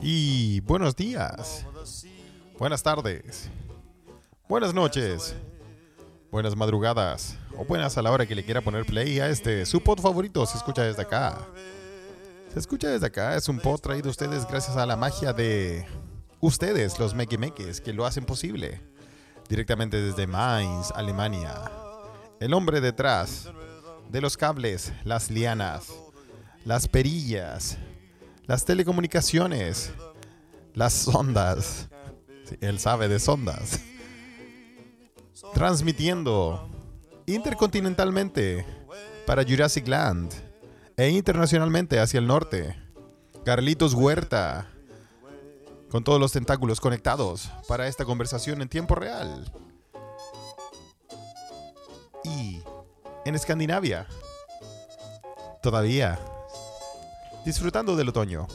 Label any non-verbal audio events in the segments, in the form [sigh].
Y buenos días, buenas tardes, buenas noches, buenas madrugadas o buenas a la hora que le quiera poner play a este su pod favorito. Se escucha desde acá. Se escucha desde acá. Es un pod traído a ustedes gracias a la magia de ustedes, los mequimeques, que lo hacen posible. Directamente desde Mainz, Alemania. El hombre detrás de los cables, las lianas, las perillas, las telecomunicaciones, las sondas. Él sabe de sondas. Transmitiendo intercontinentalmente para Jurassic Land e internacionalmente hacia el norte. Carlitos Huerta, con todos los tentáculos conectados para esta conversación en tiempo real. Y en Escandinavia, todavía disfrutando del otoño.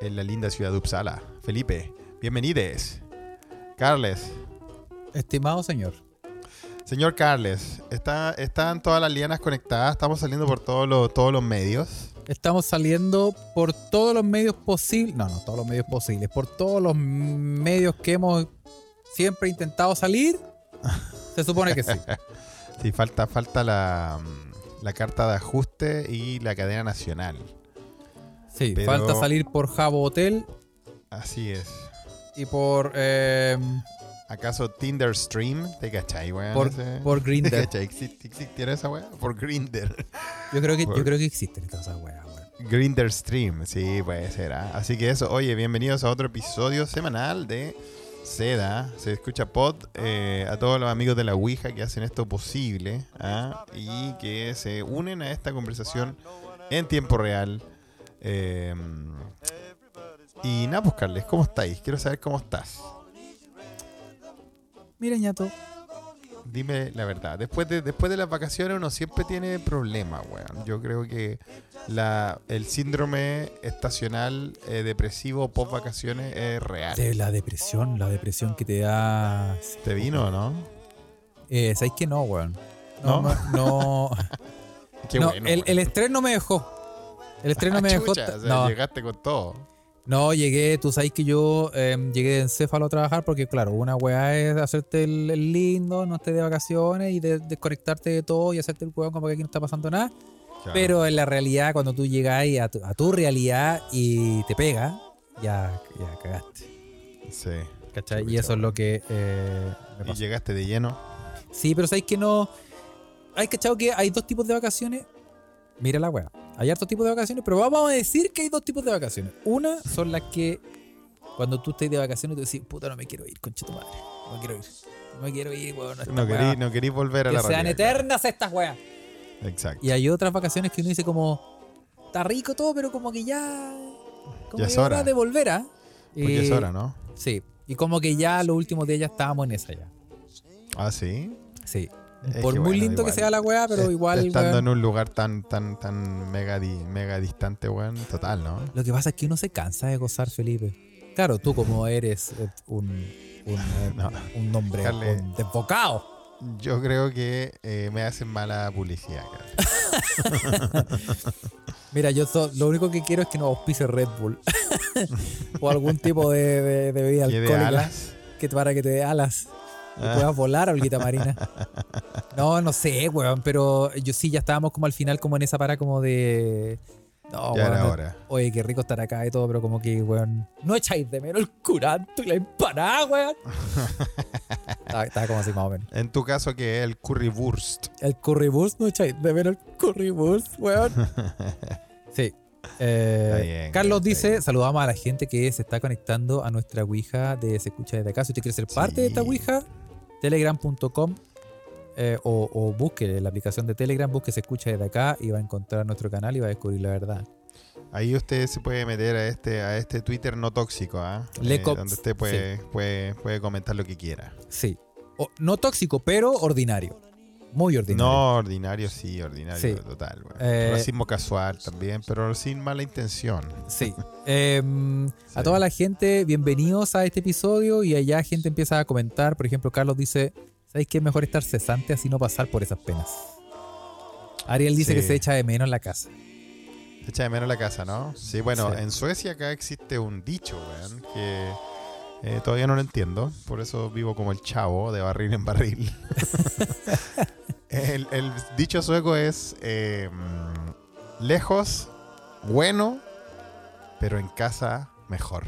En la linda ciudad de Uppsala. Felipe, bienvenides. Carles, Estimado señor, señor Carles, está, están todas las lianas conectadas, estamos saliendo por todos los, todos los medios. estamos saliendo por todos los medios posibles, no, no todos los medios posibles, por todos los medios que hemos siempre intentado salir. [laughs] Se supone que sí. [laughs] Sí, falta, falta la, mm, la carta de ajuste y la cadena nacional. Sí, Pero- falta salir por Jabo Hotel Así es. y por eh, ¿Acaso Tinder Stream? ¿Te cachai, weón? por, Ese- por [laughs] ¿Te Grindr. cachai? ¿Exist- ¿Existiera esa weá? Por Grinder. Yo creo que Por- yo creo que existen todas esas weas, weón. Grinder Stream, sí, puede ser. ¿ah? Así que eso, oye, bienvenidos a otro episodio semanal de Seda. Se escucha pod eh, a todos los amigos de la Ouija que hacen esto posible ¿ah? y que se unen a esta conversación en tiempo real. Eh, y nada, pues Carles, ¿cómo estáis? Quiero saber cómo estás. Mira, ñato, Dime la verdad. Después de, después de las vacaciones uno siempre tiene problemas, weón. Yo creo que la, el síndrome estacional eh, depresivo post vacaciones es real. de la depresión, la depresión que te da. ¿Te vino o no? Eh, ¿Sabéis que no, weón? ¿No? No, no, [laughs] Qué no, bueno. el, estrés no me dejó. El estrés no Ah, me dejó. chucha, ta- o sea, no, Llegaste con todo. No, llegué, tú sabes que yo eh, llegué de encéfalo a trabajar porque, claro, una weá es hacerte el, el lindo, no estés de vacaciones y de- desconectarte de todo y hacerte el weón como que aquí no está pasando nada. Claro. Pero en la realidad, cuando tú llegas a tu, a tu realidad y te pega, ya, ya cagaste. Sí. ¿Cachai? Y eso es lo que eh, me Y llegaste de lleno. Sí, pero sabéis que no. Hay cachado que hay dos tipos de vacaciones. Mira la weá. Hay hartos tipos de vacaciones, pero vamos a decir que hay dos tipos de vacaciones. Una son las que cuando tú estás de vacaciones tú decís, puta, no me quiero ir, concha tu madre. No me quiero ir. No me quiero ir, weón. No weá. querí, no querí volver a que la sean realidad. eternas estas weas. Exacto. Y hay otras vacaciones que uno dice como, está rico todo, pero como que ya... Como Ya es hora. de volver, ¿ah? Porque es Y- hora, ¿no? Sí. Y como que ya los últimos días ya estábamos en esa ya. Ah, sí. Sí. Es Por que muy bueno, lindo que sea la weá, pero igual... Estando weón, en un lugar tan, tan, tan mega, di- mega distante, weón. Total, ¿no? Lo que pasa es que uno se cansa de gozar, Felipe. Claro, tú como eres eh, un, un, [laughs] eh, No. un desbocado. Yo creo que eh, me hacen mala publicidad. [laughs] Mira, yo so- lo único que quiero es que nos auspice Red Bull. [laughs] o algún tipo de, de- de bebida ¿Qué de alcohólica. alas? Que para que te dé alas. Y puedas volar, Olguita Marina. No, no sé, weón. Pero yo sí, ya estábamos como al final como en esa para como de... No, Ya era weón, hora. Oye, qué rico estar acá y todo, pero como que, weón, no echáis de menos el curanto y la empanada, weón. estaba, estaba como así más o menos. En tu caso, que es el currywurst. El currywurst, no echáis de menos el currywurst, weón. [laughs] Sí. Eh, bien, Carlos dice, saludamos a la gente que se está conectando a nuestra Ouija de Se Escucha Desde Acá. Si usted quiere ser parte de esta. Ouija, telegram.com eh, o, o busque la aplicación de Telegram, busque Se Escucha Desde Acá y va a encontrar nuestro canal y va a descubrir la verdad. Ahí usted se puede meter a este, a este Twitter no tóxico, ¿ah? Eh, donde usted puede, puede, puede comentar lo que quiera. Sí. O- no tóxico, pero ordinario. Muy ordinario. No, ordinario sí, ordinario Sí. total. bueno. Eh, Racismo casual también, pero sin mala intención. Sí. [laughs] Em, Sí. A toda la gente, bienvenidos a este episodio y allá gente empieza a comentar. Por ejemplo, Carlos dice, ¿Sabéis que es mejor estar cesante así no pasar por esas penas? Ariel dice Sí. que se echa de menos la casa. Se echa de menos la casa, ¿no? Sí, bueno, en Suecia acá existe un dicho, weón, que eh, todavía no lo entiendo. Por eso vivo como el chavo de barril en barril. [laughs] el, el dicho sueco es eh, mm, lejos, bueno, pero en casa mejor.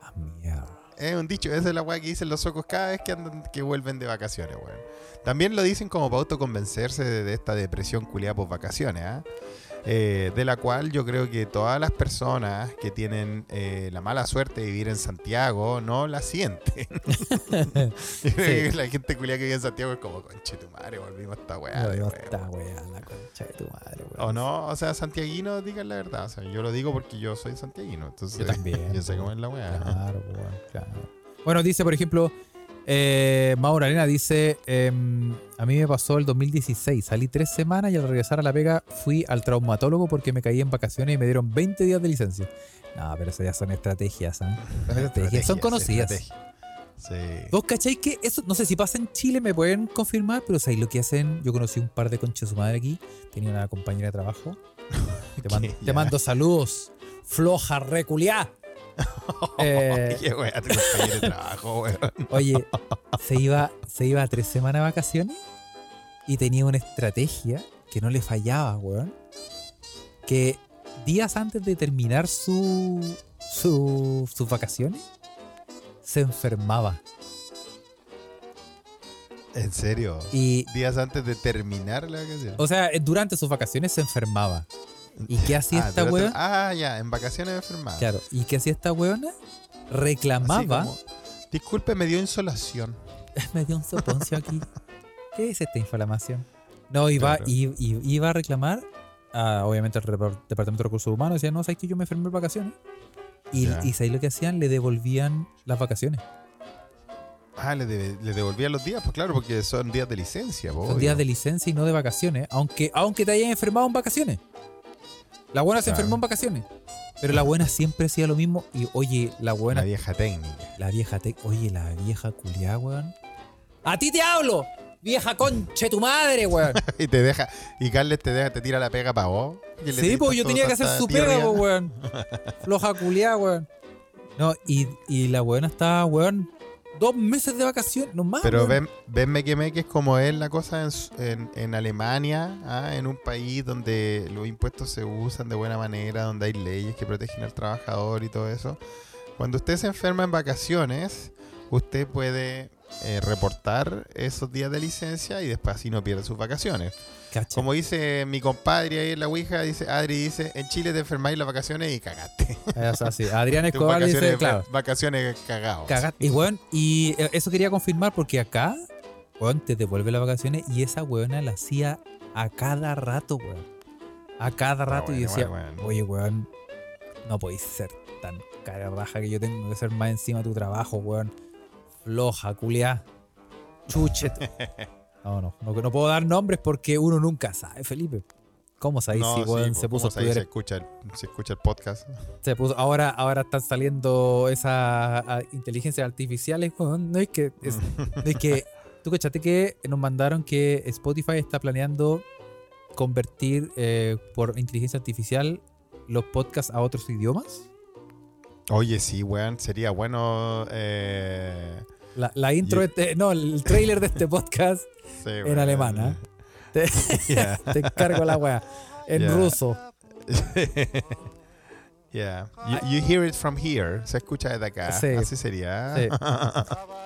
Ah, mierda. Es un dicho, esa es la weá que dicen los suecos cada vez que andan, que vuelven de vacaciones, weón. También lo dicen como para autoconvencerse de, de esta depresión culiada por vacaciones, ¿ah? Eh, de la cual yo creo que todas las personas que tienen eh, la mala suerte de vivir en Santiago no la sienten. [laughs] [laughs] La gente culiada que vive en Santiago es como, conche tu madre, volvimos a esta weá. No, nuevo". esta weá, la concha de tu madre, weón. O no, o sea, santiaguino, digan la verdad. O sea, yo lo digo porque yo soy santiaguino. Entonces, Yo también. [laughs] yo sé cómo es la weá. Claro, weón, claro. Bueno, dice, por ejemplo, eh, Mauro Arena dice: em, A mí me pasó el 2016. Salí tres semanas y al regresar a la pega fui al traumatólogo porque me caí en vacaciones y me dieron 20 días de licencia. No, pero esas ya son estrategias, ¿ah? Son estrategias. Son conocidas. estrategia. Sí. ¿Vos cacháis que eso, no sé si pasa en Chile, me pueden confirmar, pero ¿sabéis lo que hacen? Yo conocí un par de conchas de su madre aquí, tenía una compañera de trabajo. [laughs] Te, mando saludos, floja reculiá. [laughs] Eh, wea, de trabajo. [laughs] Oye, se iba, se iba a tres semanas de vacaciones y tenía una estrategia que no le fallaba, weón. Que días antes de terminar su, su, sus vacaciones, se enfermaba. En serio. Y, Días antes de terminar la vacación. o sea, durante sus vacaciones se enfermaba. ¿Y qué hacía Ah, esta weón? Ah, ya, en vacaciones enfermada. Claro, ¿y qué hacía esta weona? Reclamaba. como, Disculpe, me dio insolación. [laughs] Me dio un soponcio aquí. [laughs] ¿Qué es esta inflamación? No, iba, Claro. iba a reclamar, a, obviamente, al Departamento de Recursos Humanos. Decía, no, sabes que yo me enfermé en vacaciones. Y, Ya. y ¿sabes lo que hacían? Le devolvían las vacaciones. Ah, le, debe- le devolvía los días, pues claro, porque son días de licencia. po, Son obvio. días de licencia y no de vacaciones. Aunque, aunque te hayas enfermado en vacaciones. La buena se Claro. enfermó en vacaciones. Pero la buena siempre hacía lo mismo. Y oye, la buena Una vieja técnica. La vieja te... Oye, la vieja culiá, weón. ¡A ti te hablo! ¡Vieja conche tu madre, weón! [laughs] y te deja, y Carles te deja, te tira la pega para vos. sí, pues yo tenía que hacer su pega, po, weón. [laughs] Floja culiá, weón. No, y, y la weona estaba, weón, dos meses de vacaciones, no más. Pero ven, ven me quemé que es como es la cosa en, en- en Alemania, ah, en un país donde los impuestos se usan de buena manera, donde hay leyes que protegen al trabajador y todo eso. Cuando usted se enferma en vacaciones, usted puede eh, reportar esos días de licencia y después así no pierde sus vacaciones. Cacha. Como dice mi compadre ahí en la Ouija, dice, Adri dice, en Chile te enfermáis las vacaciones y cagaste. [laughs] Es así. Adrián [laughs] Escobar dice, vacaciones, claro, vacaciones cagados. cagat. Y weón, y eh, eso quería confirmar porque acá, weón, te devuelve las vacaciones y esa weona la hacía a cada rato, weón. A cada rato y bueno, decía, bueno, bueno. oye, weón, no podéis ser tan cara raja que yo tengo que ser más encima de tu trabajo, weón. Floja, culiá. Chuchet. [laughs] No, no, no, no puedo dar nombres porque uno nunca sabe, Felipe. ¿Cómo sabéis No, si sí, se puso a estudiar se escucha, el, se escucha el podcast. se puso, ahora, ahora están saliendo esas ah, inteligencias artificiales. No es que. Es, no es que. [laughs] Tú que nos mandaron que Spotify está planeando convertir eh, por inteligencia artificial los podcasts a otros idiomas. Oye, sí, weón, sería bueno. Eh, La, la intro, de este- no, el trailer de este podcast [laughs] sí, en weón. alemán, ¿ah? [laughs] Te, Yeah. [laughs] te encargo la weá. En ruso. Yeah. You, you hear it from here. Se escucha desde acá. Sí. Así sería. Sí.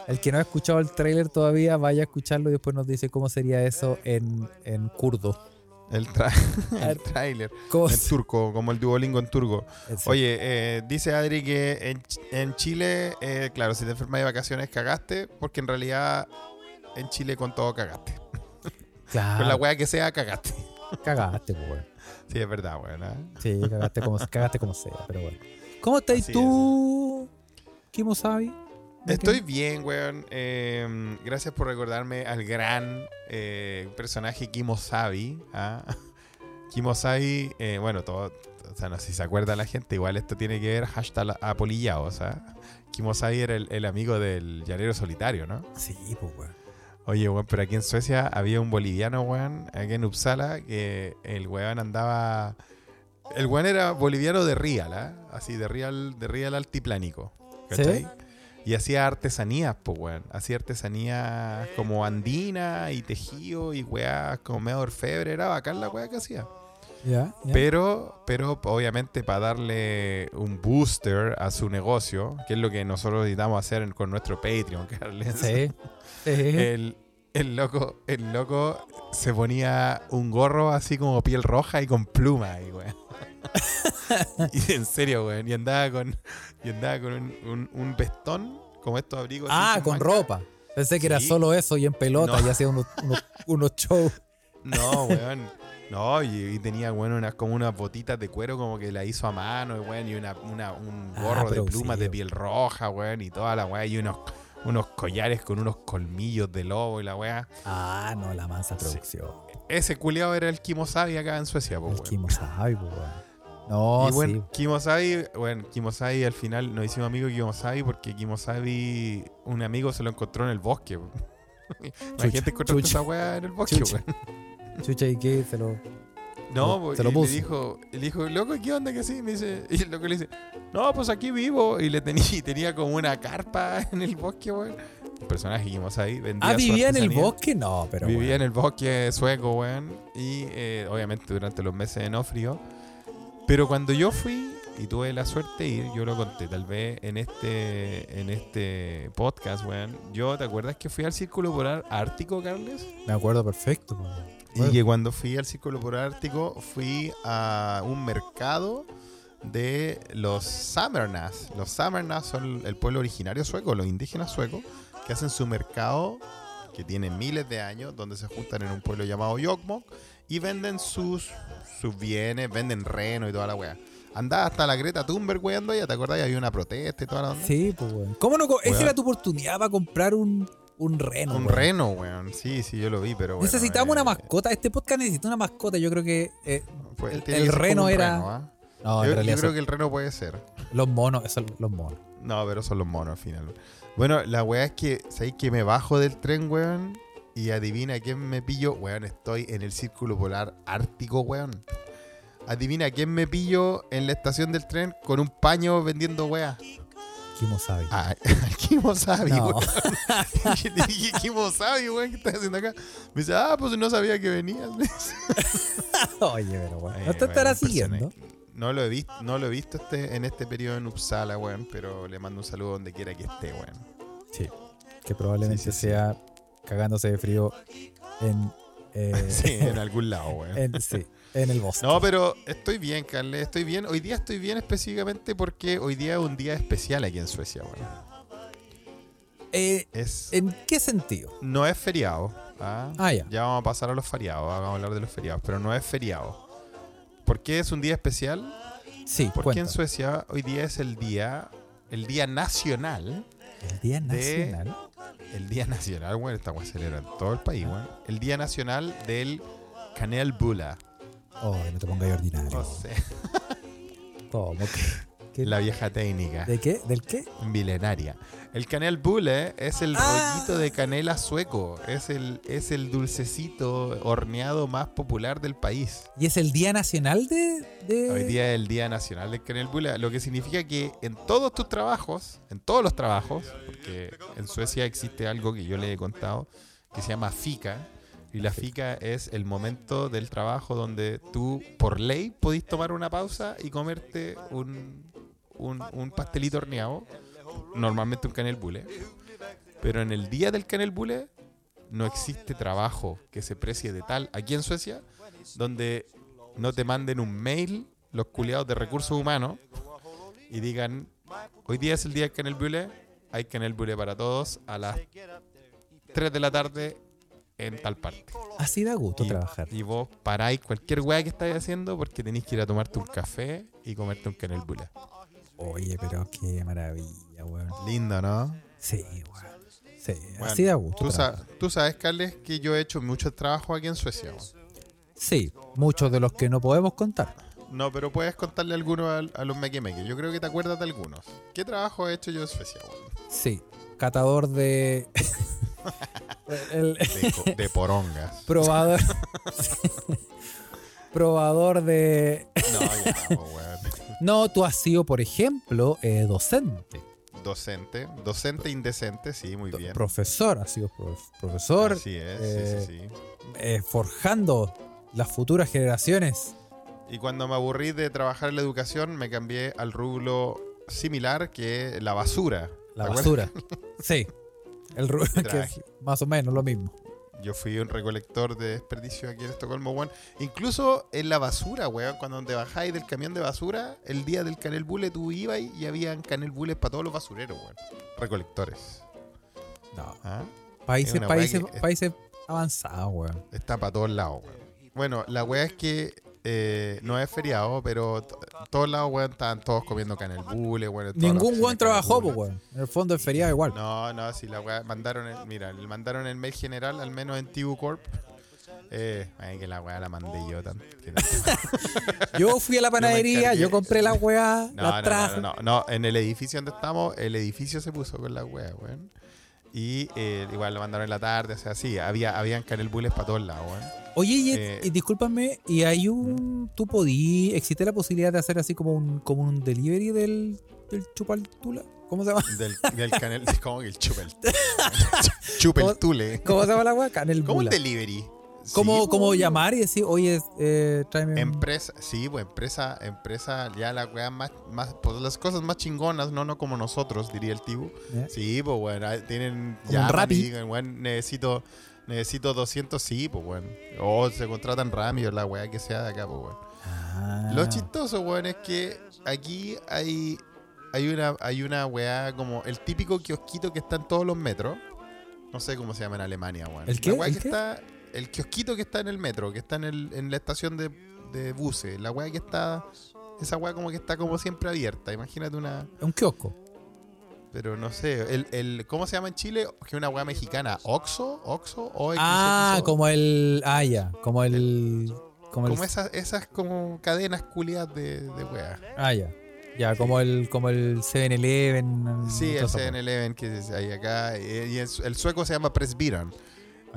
El que no ha escuchado el trailer todavía, vaya a escucharlo y después nos dice cómo sería eso en, en kurdo. El. [laughs] ¿Cómo En turco, como el Duolingo en turco. Oye, eh, dice Adri que en, en Chile, eh, claro, si te enfermas de vacaciones cagaste, porque en realidad en Chile con todo cagaste. [laughs] claro, Con la weá que sea, cagaste. cagaste, weón. Sí, es verdad, weón. ¿ah? Sí, cagaste como, cagaste como sea, pero bueno. ¿Cómo estás tú, Kimosabi? Estoy bien, weón. Eh, gracias por recordarme al gran eh, personaje Kimosabi. ¿ah? [laughs] Kimosabi, eh, bueno, todo, o sea, no sé si se acuerda la gente, igual esto tiene que ver hashtag apolillado, o sea, Kimosabi era el, el amigo del llanero solitario, ¿no? Sí, pues, weón. Oye, weón, pero aquí en Suecia había un boliviano, weón, aquí en Uppsala, que el weón andaba. El weón era boliviano de Real, ¿ah? Así, de Real, de Real altiplánico. ¿Cachai? ¿Sí? Y hacía artesanías, pues, weón. Hacía artesanías como andina y tejido y weá como medio orfebre. Era bacán la weá que hacía. Pero, pero obviamente para darle un booster a su negocio, que es lo que nosotros necesitamos hacer con nuestro Patreon, Carles. Sí. Sí. El, el loco, el loco se ponía un gorro así como piel roja y con pluma ahí, weón. [laughs] y en serio, weón. Y andaba con, y andaba con un, un, un vestón, como estos abrigos. ah, con ropa. Pensé que era solo eso y en pelota No. y hacía unos, unos, unos shows. No, weón. No, y, y tenía, weón, unas, como unas botitas de cuero como que la hizo a mano, weón, y una, una- un Ah, gorro de plumas de piel roja, weón, y toda la weá, y unos, unos collares con unos colmillos de lobo y la weá. Ah, no, la mansa Sí. producción. Ese culiado era el Kimosabi acá en Suecia, po, El. Kimosabi, weón. No, y bueno, sí. Kimosabi, bueno, Kimosabi al final nos hicimos amigos de Kimosabi porque Kimosabi, un amigo se lo encontró en el bosque. po. [laughs] Imagínate encontraste chucha. esa weá en el bosque, Chucha. Chucha, ¿y qué? Se lo... No, pues, se lo puso. le dijo, le dijo, loco, ¿qué onda que sí? Me dice, [laughs] y el loco le dice, no, pues aquí vivo. Y le tenía, y tenía como una carpa [laughs] en el bosque, weón. Un personaje que vimos ahí. Vendía Ah, vivía en el bosque, no, pero. Vivía bueno. en el bosque sueco, weón. Y eh, obviamente durante los meses de no frío. Pero cuando yo fui y tuve la suerte de ir, yo lo conté, tal vez en este, en este podcast, weón. Yo, ¿te acuerdas que fui al Círculo Polar Ártico, Carles? Me acuerdo perfecto. Y que cuando fui al Círculo Polar Ártico fui a un mercado de los Samernas. Los Samernas son el pueblo originario sueco, los indígenas suecos, que hacen su mercado que tiene miles de años, donde se juntan en un pueblo llamado Yokmok y venden sus, sus bienes, venden reno y toda la weá. Andaba hasta la Greta Thunberg weando allá, ¿te acordás? Había una protesta y toda la onda. Sí, pues, weón. ¿Cómo no? Esa era tu oportunidad para comprar un, un reno. Un weón. reno, weón. Sí, sí, yo lo vi, pero bueno. Necesitamos eh, una mascota. Este podcast necesita una mascota. Yo creo que. eh, pues, el- reno era- reno, ¿ah? no, en yo, realidad yo creo son que el reno puede ser. los monos. Esos son los monos. No, pero son los monos al final. Bueno, la weá es que, ¿sabéis que me bajo del tren, weón? Y adivina quién me pillo. Weón, estoy en el círculo polar ártico, weón. Adivina quién me pillo en la estación del tren con un paño vendiendo weá. Kimosabi. Ah, [laughs] al Kimosabi, no. weón. Le [laughs] dije, Kimosabi, weón, ¿qué estás haciendo acá? Me dice, ah, pues no sabía que venías. [laughs] Oye, pero. Ay, No te bueno, estará un personaje. siguiendo. No lo he visto, no lo he visto este, en este periodo en Uppsala, weón, pero le mando un saludo donde quiera que esté, weón. Sí. Que probablemente Sí, sí, sí. sea cagándose de frío en. eh, Sí, en algún lado, weón. en, sí, en el bosque. No, pero estoy bien, Carles, estoy bien. Hoy día estoy bien específicamente porque hoy día es un día especial aquí en Suecia, weón. Eh, Es, ¿En qué sentido? no es feriado. ¿ah? Ah, ya. Ya vamos a pasar a los feriados, vamos a hablar de los feriados, pero no es feriado. ¿Por qué es un día especial? Sí, Porque en. Suecia hoy día es el día, el día nacional El Día de- Nacional. El Día Nacional, bueno, esta weá se celebra en todo el país, weón. El Día Nacional del Canel Bula. Oh, no te pongas ordinario. O sea, [laughs] ¿Cómo? La vieja técnica. ¿De qué? ¿Del qué? Milenaria. El Canel Bule es el Ah. rollito de canela sueco. Es el, es el dulcecito horneado más popular del país. ¿Y es el Día Nacional de.? de- Hoy día es el Día Nacional del Canel Bule, lo que significa que en todos tus trabajos, en todos los trabajos, porque en Suecia existe algo que yo le he contado que se llama FICA. Y la FICA es el momento del trabajo donde tú, por ley, podís tomar una pausa y comerte un, un, un pastelito horneado, normalmente un canel bule. Pero en el día del canel bule no existe trabajo que se precie de tal aquí en Suecia donde no te manden un mail los culiados de recursos humanos y digan, hoy día es el día del canel bule, hay canel bule para todos a las 3 de la tarde en tal parte. Así da gusto Y, trabajar. y vos paráis cualquier weá que estáis haciendo porque tenéis que ir a tomarte un café y comerte un canel bule. Oye, pero qué maravilla, weón. Lindo, ¿no? Sí, weón. Sí, Bueno, así da gusto. Tú, sa- trabajar. tú sabes, Carles, que yo he hecho mucho trabajo aquí en Suecia. weón. Sí, muchos de los que no podemos contar. No, pero puedes contarle algunos a, a los mequemeques. Yo creo que te acuerdas de algunos. ¿Qué trabajo he hecho yo en Suecia? weón? Sí, catador de. [laughs] El De, porongas. probador. [laughs] probador de. No, ya [laughs] weón. No, tú has sido, por ejemplo, eh, docente. Docente. Docente indecente, sí, muy bien. Profesor, has sido prof- profesor. Así es, eh, sí, sí, sí. eh, forjando las futuras generaciones. Y cuando me aburrí de trabajar en la educación, me cambié al rublo similar que la basura. La basura. [laughs] Sí. El [laughs] que es más o menos lo mismo. Yo fui un recolector de desperdicio aquí en Estocolmo, weón. Incluso en la basura, weón, cuando te bajáis del camión de basura, el día del Canel Bule tú ibas y habían Canel Bules para todos los basureros, weón. Recolectores. No. ¿Ah? Países, países, países avanzados, weón. Está para todos lados, weón. Bueno, la weá es que eh, no es feriado, pero todos lados, weón, estaban todos comiendo Canel Bule, weón. Ningún weón trabajó, pues, weón. En el fondo es feriado igual. No, no, si la weá mandaron el, mira, le mandaron el mail general, al menos en Tibu Corp. Eh, ay, que la weá la mandé yo no- [laughs] Yo fui a la [laughs] panadería, yo compré la weá, No, la no, traje. no, no, no, en el edificio donde estamos, el edificio se puso con la weá, weón. Y eh, igual lo mandaron en la tarde, o sea, sí, había, habían canel bules para todos lados, weón. Oye, y, Eh, y discúlpame, ¿y hay un. ¿Tú podí. ¿Existe la posibilidad de hacer así como un, como un delivery del, del chupaltula? ¿Cómo se llama? Del, del canel, [laughs] como que el chupel. [laughs] chupel tule. ¿Cómo se llama la weá? Canel ¿Cómo un delivery? ¿Cómo, Sí, cómo llamar y decir, oye, eh, tráeme un- Empresa, sí, pues empresa, empresa, ya la weá más, más, pues las cosas más chingonas, no, no como nosotros, diría el Tibu. Sí, pues bueno, tienen ya digan, weón, necesito, necesito 200, sí, pues bueno. O se contratan rápido la weá que sea de acá, pues bueno. Ah. Lo chistoso, weón, es que aquí hay, hay una, hay una weá como el típico kiosquito que está en todos los metros. No sé cómo se llama en Alemania, weón. ¿El qué? La weá ¿El que qué? está, el kiosquito que está en el metro, que está en, el, en la estación de, de buses. La weá que está, esa weá como que está como siempre abierta. Imagínate una, Un kiosco. pero no sé, el, el, ¿cómo se llama en Chile? Que es una weá mexicana. ¿Oxo? ¿Oxo? ¿O Ah, como el. Ah, ya. Como el. Como, Como el. esas, esas como cadenas culiadas de, de weá. Ah, ya. Ya, como el, como el 7-Eleven. Sí, el esa weá. 7-Eleven que hay acá. eh, Y el, el sueco se llama Presbyterian.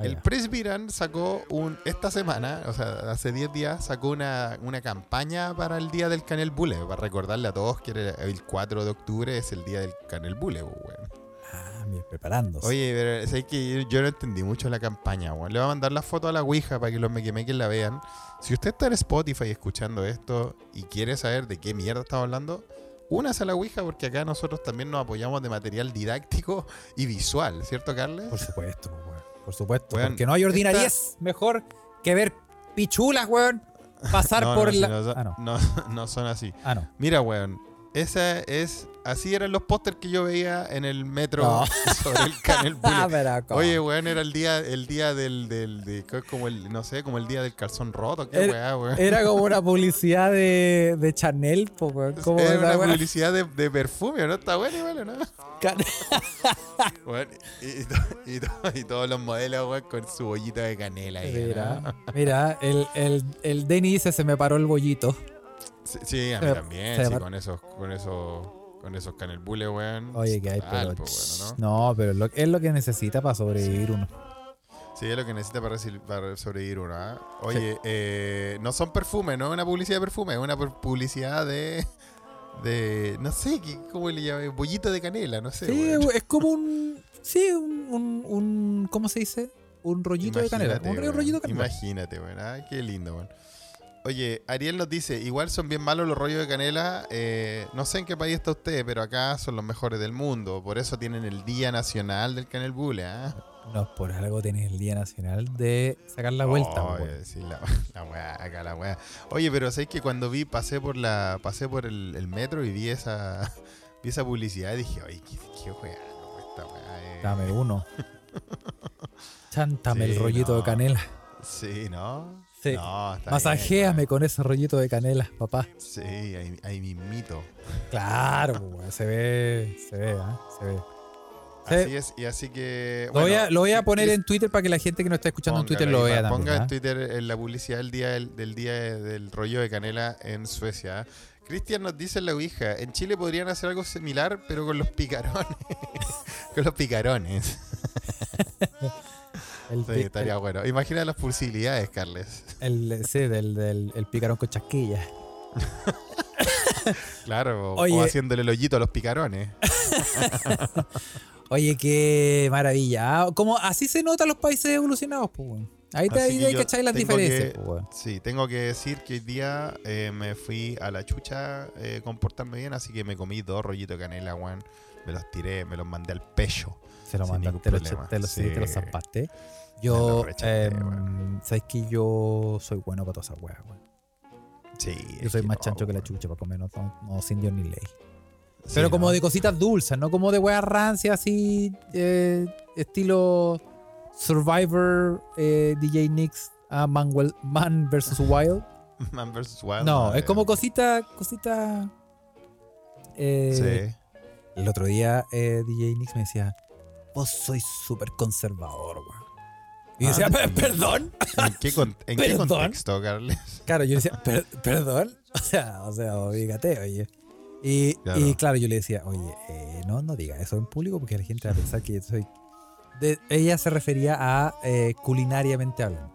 El. Presbyterian sacó un. Esta semana, o sea, hace 10 días, sacó una, una campaña para el día del Canel Bule. Para recordarle a todos que el 4 de octubre es el día del Canel Bule, pues, weón. Ah, mira, preparándose. Oye, pero ¿sabes que yo, no entendí mucho la campaña, weón. Le voy a mandar la foto a la Ouija para que los mequemeques la vean. Si usted está en Spotify escuchando esto y quiere saber de qué mierda estamos hablando, únase a la Ouija porque acá nosotros también nos apoyamos de material didáctico y visual, ¿cierto, Carles? Por supuesto, pues. Por supuesto. Weón, porque no hay ordinariez mejor que ver pichulas, weón. Pasar No, por no, si la. no, son- ah, no. no, [laughs] no son así. Ah, no. Mira, weón. Esa es. Así eran los pósters que yo veía en el metro No. [laughs] sobre el [laughs] ¿cómo? Oye, weón, era el día, el día del, del, de, co- como el, no sé, como el día del calzón roto, qué Era- weá, weón. Era como una publicidad de, de Chanel, po, weón. Como Era una weá. publicidad de, de perfume, ¿no? Está bueno igual, ¿o ¿no? Can- [laughs] Bueno, y, y to- y to- y todos los modelos, weón, con su bollito de canela ahí, ¿no? Mira, mira, el, el, el Denny dice se me paró el bollito. Sí, sí, a mí Se- también, se sí, con esos, con esos, con esos canelbules, weón. Oye, que hay, pero. bueno, ¿no? No, pero lo- es lo que necesita para sobrevivir uno. Sí, es lo que necesita para, sobrevivir uno, ¿ah? Oye, eh, no son perfumes, no es una publicidad de perfume, es una pu- publicidad de. de. no sé, ¿qué- ¿cómo le llaman? Bollito de canela, no sé. Sí, weón. es como un. Sí, un, un, un- ¿Cómo se dice? Un rollito de canela. Un, rollito de canela. Imagínate, weón. Ah, qué lindo, weón. Oye, Ariel nos dice, igual son bien malos los rollos de canela. eh, no sé en qué país está usted, pero acá son los mejores del mundo. Por eso tienen el Día Nacional del Canel Bule, ¿ah? No, por algo tenés el Día Nacional de sacar la vuelta. Oye, sí, la, [laughs] la weá, acá la weá. Oye, pero sabes que cuando vi, pasé por la, pasé por el, el metro y vi esa, [laughs] vi esa publicidad y dije, oye, qué, qué weá, no, esta weá es- Dame uno. [laughs] Chántame Sí, el rollito no. de canela. Sí, ¿no? Sí. No, está Masajéame bien, con ese rollito de canela, papá. Sí, ahí, ahí mismito. Claro, weón, se ve, se ve, ¿ah? se ve. Sí. Así es, y así que. Lo voy, a, lo voy a poner en Twitter para que la gente que nos está escuchando en Twitter lo vea también. Ponga ¿ah? en Twitter en la publicidad del día del, del día del rollo de canela en Suecia. Cristian nos dice en la Ouija, en Chile podrían hacer algo similar, pero con los picarones. [laughs] con los picarones. [laughs] El, Sí, estaría bueno. Imagina las posibilidades, Carles. el, el- sí, del, del el picarón con chasquilla. [laughs] Claro, Oye. o haciéndole el hoyito a los picarones. [laughs] Oye, qué maravilla. Ah, Como así se notan los países evolucionados, pues. Ahí te ahí hay que echáis las diferencias, que- pues. Sí, tengo que decir que hoy día eh, me fui a la chucha eh, comportarme bien, así que me comí dos rollitos de canela, weón. Me los tiré, me los mandé al pecho. Se lo te lo, problema. te lo, sí, te lo zampaste. Yo, em, sabes que yo soy bueno para todas esas weas, weón. Sí. Yo soy más no, chancho que la chucha para comer, no, no, sin Dios ni ley. Sí, Pero como ¿no? de cositas dulces, no como de weas rancias así, eh, estilo Survivor, eh, DJ Nix, a Man, Wel- [laughs] Man vs. Wild. Man vs. Wild. No, es como cosita, cosita. eh, Sí. El otro día DJ Nix me decía, vos sois súper conservador, weón. Y yo Ah, decía, "Per- perdón. ¿En qué, con- en qué Perdón. contexto, Carles? Claro, yo le decía, "Per- perdón. [laughs] O sea, o sea, fíjate, oye. Y Claro. y claro, yo le decía, oye, eh, no, no diga eso en público porque la gente va a pensar que yo soy. de- ella se refería a eh, culinariamente hablando.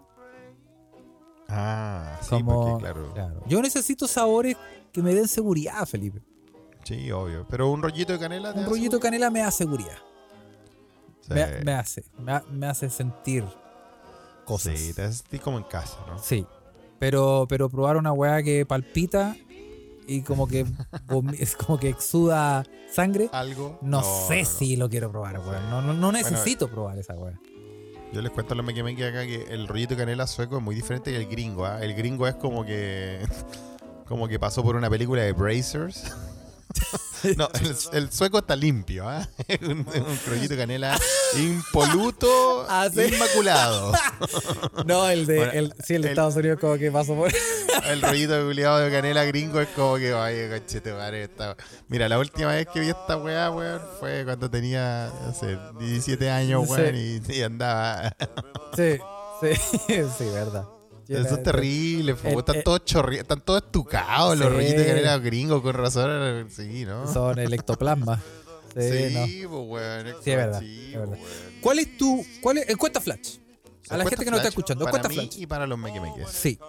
Ah, sí, como, porque claro. claro. Yo necesito sabores que me den seguridad, Felipe. Sí, obvio. Pero un rollito de canela. te Un rollito de canela me da seguridad. Sí. Me, me hace, me, ha- me hace sentir cosas. Sí, te sentís como en casa, ¿no? Sí. Pero, pero probar una weá que palpita y como que [laughs] es como que exuda sangre. Algo. No, sé no, no. si lo quiero probar, weón. No, no, no necesito probar esa weá. Yo les cuento a los mequemeques acá que el rollito de canela sueco es muy diferente que el gringo. ¿ah? El gringo es como que. [laughs] Como que pasó por una película de Brazers. No, el, el sueco está limpio. Es [laughs] un, un rollito de canela impoluto, Ah, ¿sí? inmaculado. [laughs] No, el de, Bueno, el, sí, el de el- Estados Unidos como que pasó por... [laughs] El rollito de culiado de canela gringo es como que, oye, conchete, madre, esta- Mira, la última vez que vi esta weá, weón, fue cuando tenía, no sé, 17 años, Sí. weón, y, y andaba. Sí, sí, sí, verdad. Eso es terrible, el- están el- todos chorri están todos estucados los Sí. rollitos de canela gringos, con razón, sí, ¿no? Son el ectoplasma. [laughs] Sí, no. Sí, pues, weón. Sí, es verdad, sí, es verdad. weón. ¿Cuál es tu... Cuál es, encuesta Flash. A la gente que nos está flash escuchando, Para encuesta Flash. y para los mequemeques. Sí.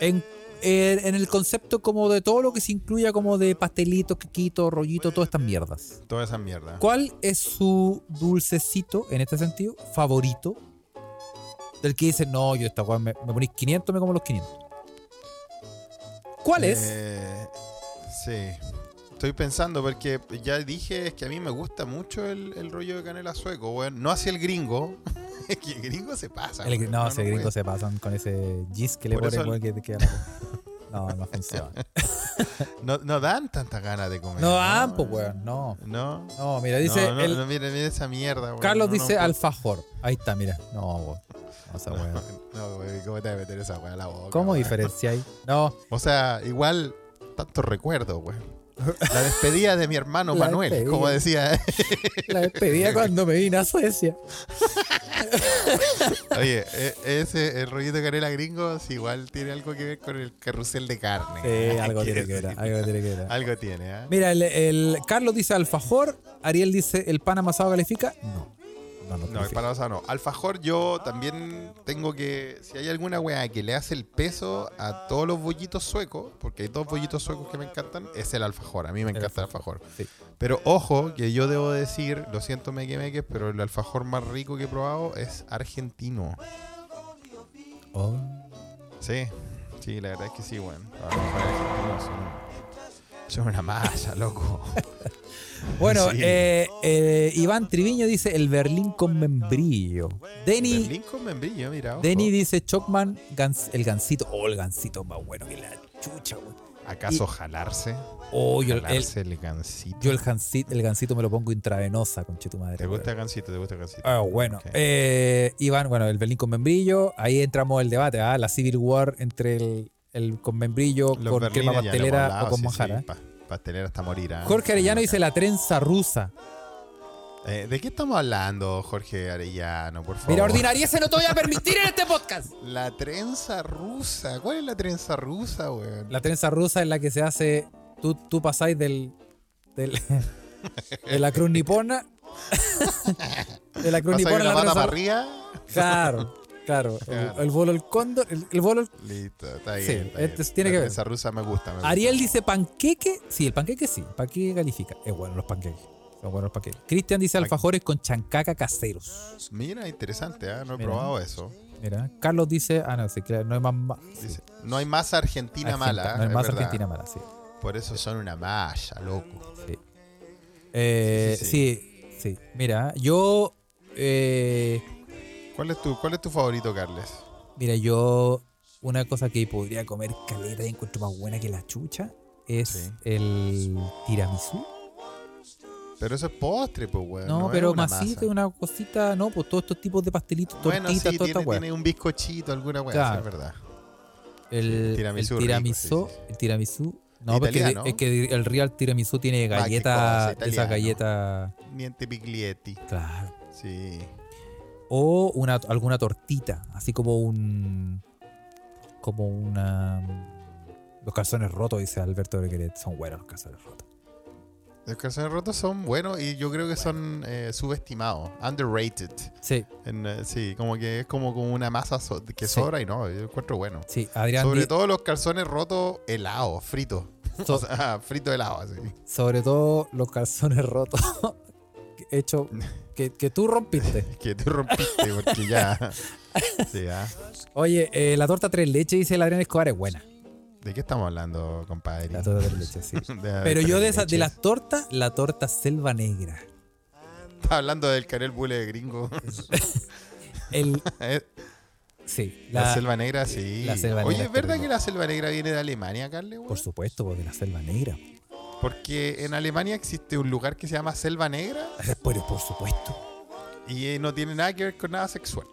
En, en- en el concepto como de todo lo que se incluya como de pastelitos, quequitos, rollitos, todas estas mierdas. Toda esa mierda. ¿Cuál es su dulcecito, en este sentido, favorito? Del que dice, no, yo esta weá me, me ponís 500, me como los 500. ¿Cuál es? Eh, sí. Estoy pensando porque ya dije es que a mí me gusta mucho el, el rollo de canela sueco, weón. No hacia el gringo. [laughs] Es que el gringo se pasa. El, weón. no, ese gringo puede. se pasan con ese gis que le ponen, que, que- [laughs] No, no funciona. [laughs] no, no dan tantas ganas de comer. No dan, pues, weón, no. No. No, mira, dice... no, no, el, no, mira, mira esa mierda, weón. Carlos dice no, alfajor. Ahí está, mira. No, weón. No, esa weá. [laughs] No, güey, ¿cómo te vas a meter esa weá a la boca? ¿Cómo weón? diferenciáis? No, O sea, igual, tantos recuerdos, güey. La despedida de mi hermano La Manuel, despedida. como decía. la despedida cuando me vine a Suecia. Oye, e- ese, el rollito de canela gringo, sí, igual tiene algo que ver con el carrusel de carne. Sí, algo tiene que ver. Algo tiene que ver. Algo tiene, ¿ah? Mira, el, el Carlos dice alfajor, Ariel dice el pan amasado califica. No, no, no, No, amasado no. Alfajor yo también tengo que... Si hay alguna weá que le hace el peso a todos los bollitos suecos, porque hay dos bollitos suecos que me encantan, es el alfajor. A mí me encanta el alfajor. Sí. Pero ojo, que yo debo decir, lo siento mequemeques, pero el alfajor más rico que he probado es argentino. Oh. Sí, sí, la verdad es que sí, weón. Argentinos son, son una masa, loco. [laughs] [laughs] Bueno, Sí. eh, eh, Iván Triviño dice el Berlín con membrillo. Denny, Berlín con membrillo, mira. ojo. Denny dice Chocman, gans- el gansito. Oh, el gansito más bueno que la chucha, güey. ¿Acaso jalarse? Oh, yo el, jalarse el gansito. yo el, gansito, el gansito me lo pongo intravenosa, conche tu madre. ¿Te gusta el gansito? ¿Te gusta el gansito? Ah, bueno. Eh, Iván, bueno, el Berlín con membrillo. Ahí entramos el debate, ¿ah? La Civil War entre el, el con membrillo, Los con berlines crema pastelera hablado, o con sí, manjar. sí, pa- pastelera hasta morir. ¿ah? Jorge Arellano dice la trenza rusa. Eh, ¿De qué estamos hablando, Jorge Arellano, por favor? Mira, ordinariese no te voy a permitir en este podcast. [laughs] La trenza rusa. ¿Cuál es la trenza rusa, weón? La trenza rusa es la que se hace. Tú, tú pasáis del. del [laughs] de la cruz nipona. [laughs] de la cruz nipona la pata trenza para arriba. Claro, claro. Claro. El, el bolo el cóndor, el, el bolo el- Listo, está bien. Sí, está este bien. tiene La que ver. prensa rusa me gusta. me gusta. Ariel dice panqueque. Sí, el panqueque sí. Panqueque califica. Es bueno los panqueques. Son buenos panqueques. Cristian dice alfajores con chancaca caseros. Mira, interesante, ¿ah? no he Mira. probado eso. Mira. Carlos dice. Ah, no, sí, claro, no hay más. ma- sí. Dice, no hay más Argentina mala. No hay más verdad. Argentina mala, sí. Por eso son una malla, loco. Sí. Eh, Sí, sí, sí, Mira, yo. eh, ¿Cuál es tu, cuál es tu favorito, Carles? mira, yo. Una cosa que podría comer caleta y encuentro más buena que la chucha es Sí. el tiramisú. Pero eso es postre, pues, weón. No, pero una masita, masa. una cosita, no, pues todos estos tipos de pastelitos, Bueno, tortitas, sí, toda esta tiene, tiene un bizcochito, alguna weá, Claro. sí, es verdad. El tiramisú el tiramisú, sí, el tiramisú. No, porque es que el real tiramisú tiene Ah, qué galleta, cosa, de esa italiano. galleta, Niente piglietti. claro. Sí. O una, alguna tortita, así como un. Como una. Los calzones rotos, dice Alberto Bequeret. Son buenos los calzones rotos. Los calzones rotos son buenos y yo creo que son eh, subestimados, underrated. Sí, En, eh, sí, como que es como, como una masa so- que Sí. sobra y no, yo encuentro bueno. sí. Adrián Sobre todo los calzones rotos helados, fritos. So- [laughs] o sea, frito helado, así. sobre todo los calzones rotos. [laughs] Hechos que, que tú rompiste. [laughs] Que tú rompiste porque ya. [laughs] Sí, ah. Oye, eh, la torta tres leches, dice el Adrián Escobar, es buena. ¿De qué estamos hablando, compadre? La torta tres leches, sí. [laughs] De- Pero yo de, esa, de las tortas, la torta selva negra. Estaba hablando del canel bule de gringo. El, Eh, sí, la, la, selva negra, sí. la selva Oye, negra ¿es está verdad que la selva negra viene de Alemania, Carle? por supuesto, pues, de la selva negra. Porque en Alemania existe un lugar que se llama Selva Negra Pero por supuesto. y eh, no tiene nada que ver con nada sexual.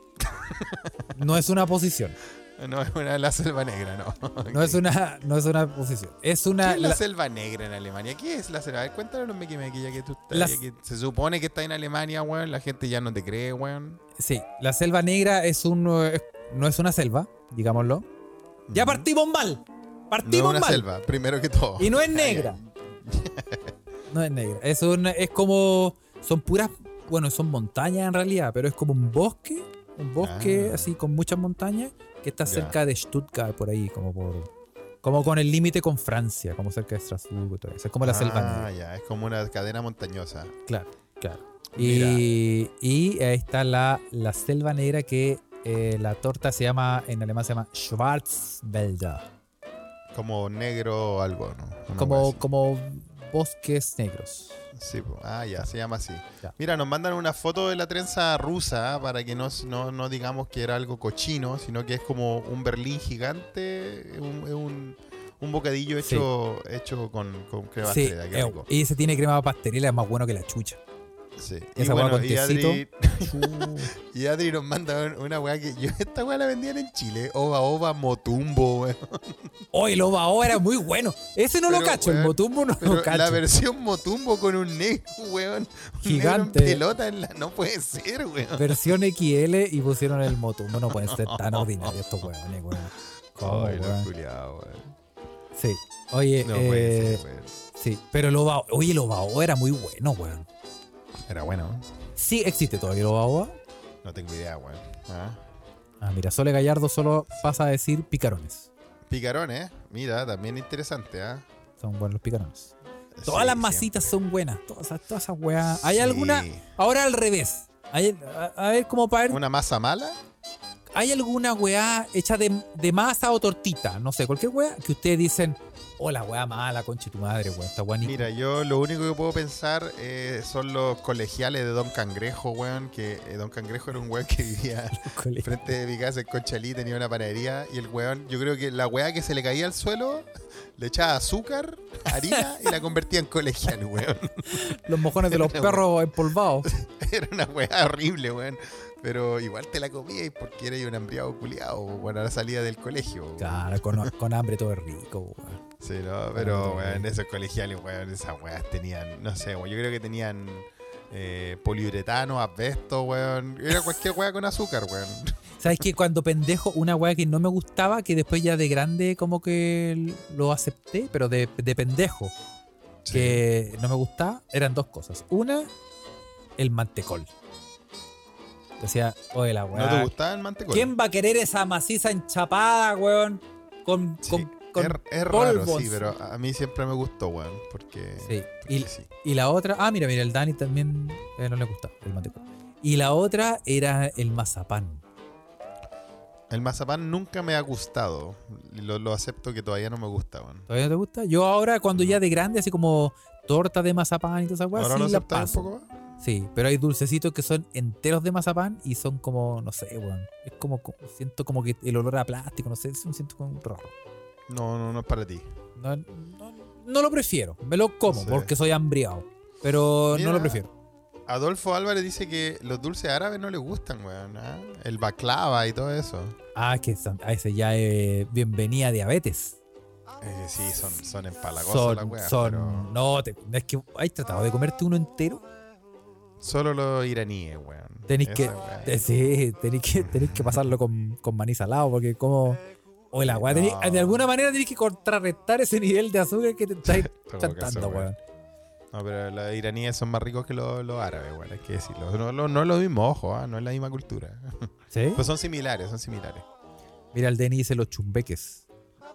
No es una posición. [laughs] No es una la selva negra, no. [laughs] No es una, no es una posición. Es ¿Qué una. es la, la- selva negra en Alemania? ¿Qué es la selva? A ver, cuéntanos los ya que tú estás. Ya que se supone que está en Alemania, weón. La gente ya no te cree, weón. sí, la selva negra es un. No es una selva, digámoslo. Ya Ujú. partimos mal. No Partimos es una mal. selva, primero que todo. Y no es [laughs] ya. negra. [laughs] No es negra. Es, como. Son puras. Bueno, son montañas en realidad, pero es como un bosque. Un bosque Ah. así con muchas montañas que está cerca de Stuttgart, por ahí, como por. Como con el límite con Francia, como cerca de Estrasburgo y todo eso. Es como la selva negra. Ah, ya, es como una cadena montañosa. Claro, claro. Y ahí está la, la selva negra que eh, la torta se llama, en alemán se llama Schwarzwälder. Como negro o algo, ¿no? Como, así. como bosques negros. Sí, ah, ya, se llama así. Ya. Mira, nos mandan una foto de la trenza rusa para que no, no, no digamos que era algo cochino, sino que es como un berlín gigante, un, un, un bocadillo Sí. hecho, hecho con, con crema Sí, pastelera, eh, y ese tiene crema pastelera, es más bueno que la chucha. Sí. Y esa bueno, con y Adri, tecito. Y Adri nos manda un- una weá que yo esta weá la vendían en Chile, Ova Ova Motumbo, weón. Hoy el Oba Oba era muy bueno. Ese no lo cacho, el Motumbo no Pero lo cacho. la versión Motumbo con un negro, weón. Un Gigante. negro en pelota en la- no puede ser, weón. Versión XL y pusieron el Motumbo. No pueden ser tan ordinarios estos huevones, weón. ¿Cómo, Ay, weón? culiados, weón. Sí. Oye, No eh, puede ser, weón. sí. Pero el Oba Oye, el Oba Oba era muy bueno, weón. Era bueno. Sí existe todavía el Oba. No tengo idea, weón. Ah. Ah, mira, Sole Gallardo solo pasa a decir picarones. Picarones, mira, también interesante, ¿ah? Son buenos los picarones. Todas Sí, las masitas son buenas. Todas, esas- todas esas weas. ¿Hay Sí. alguna? Ahora al revés. Hay- a, a ver, como para ver. ¿Una masa mala? ¿Hay alguna weá hecha de, de masa o tortita? No sé, cualquier weá que ustedes dicen, oh, la weá mala, conche tu madre, weón. Weá ni- Mira, yo lo único que puedo pensar eh, son los colegiales de Don Cangrejo, weón. Que eh, Don Cangrejo era un weón que vivía [laughs] frente de mi casa en Conchalí, tenía una panadería. Y el weón, yo creo que la weá que se le caía al suelo, le echaba azúcar, harina [laughs] y la convertía en colegial, weón. [laughs] Los mojones de los perros empolvados. Era una weá horrible, weón. Pero igual te la comías porque eres un hambriado culiado, bueno, a la salida del colegio. Claro, con, con hambre todo es rico, weón. Sí, no, pero, Bueno, weón, esos colegiales, weón, esas weas tenían, no sé, weón, yo creo que tenían eh, poliuretano, asbesto, weón. Era cualquier wea con azúcar, weón. [laughs] ¿Sabes que Cuando pendejo, una weá que no me gustaba, que después ya de grande como que lo acepté, pero de, de pendejo, que no me gustaba, eran dos cosas. Una, el mantecol. Decía, oye, la ¿No te weá. gustaba el mantecol? ¿Quién va a querer esa maciza enchapada, weón? Con, Sí, con, con es, es raro, sí, pero a mí siempre me gustó, weón. Porque. Sí. porque Y, sí. y la otra, ah, mira, mira, el Dani también eh, no le gusta el mantecol. Y la otra era el mazapán. El mazapán nunca me ha gustado. Lo, lo acepto que todavía no me gusta, weón. ¿Todavía no te gusta? Yo ahora, cuando ya de grande, así como torta de mazapán y todas esas weas, Ahora lo sí la aceptas paso. un poco más. Sí, pero hay dulcecitos que son enteros de mazapán y son como, no sé, weón. Es como, siento como que el olor a plástico, no sé, siento como raro. No, no, no es para ti. No, no- no lo prefiero, me lo como Sí. porque soy hambriado, pero no lo prefiero. Adolfo Álvarez dice que los dulces árabes no le gustan, weón. ¿ah? El baklava y todo eso. Ah, que a ese ya es bienvenida a diabetes. Eh, sí, son, son empalagosos Son, las weas. son, pero no, te- es que hay tratado de comerte uno entero. Solo los iraníes, weón. Tenéis que, sí, tenéis que, tenéis que pasarlo con, con maní salado, porque como, o tenéis- No. de alguna manera tenéis que contrarrestar ese nivel de azúcar que te [laughs] estáis chantando, weón. No, pero los iraníes son más ricos que los, los árabes, weón. Hay que decirlo. No, no- no es lo mismo, ojo, ¿ah? no es la misma cultura. [laughs] ¿Sí? Pues son similares, son similares. Mira, el Denis dice los chumbeques.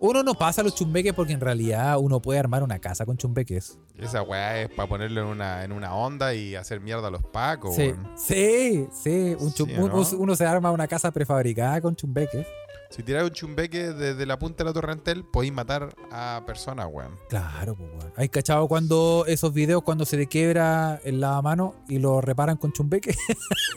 Uno no pasa los chumbeques porque en realidad uno puede armar una casa con chumbeques. Esa weá es para ponerlo en una, en una onda y hacer mierda a los pacos, Sí, weón. sí, sí. un chum- Sí, un- ¿no? uno se arma una casa prefabricada con chumbeques. Si tiras un chumbeque desde la punta de la torrentel, podéis matar a personas, weón. Claro, pues, weón. ¿Hay cachado cuando esos videos cuando se te quiebra el lavamano y lo reparan con chumbeque? [laughs]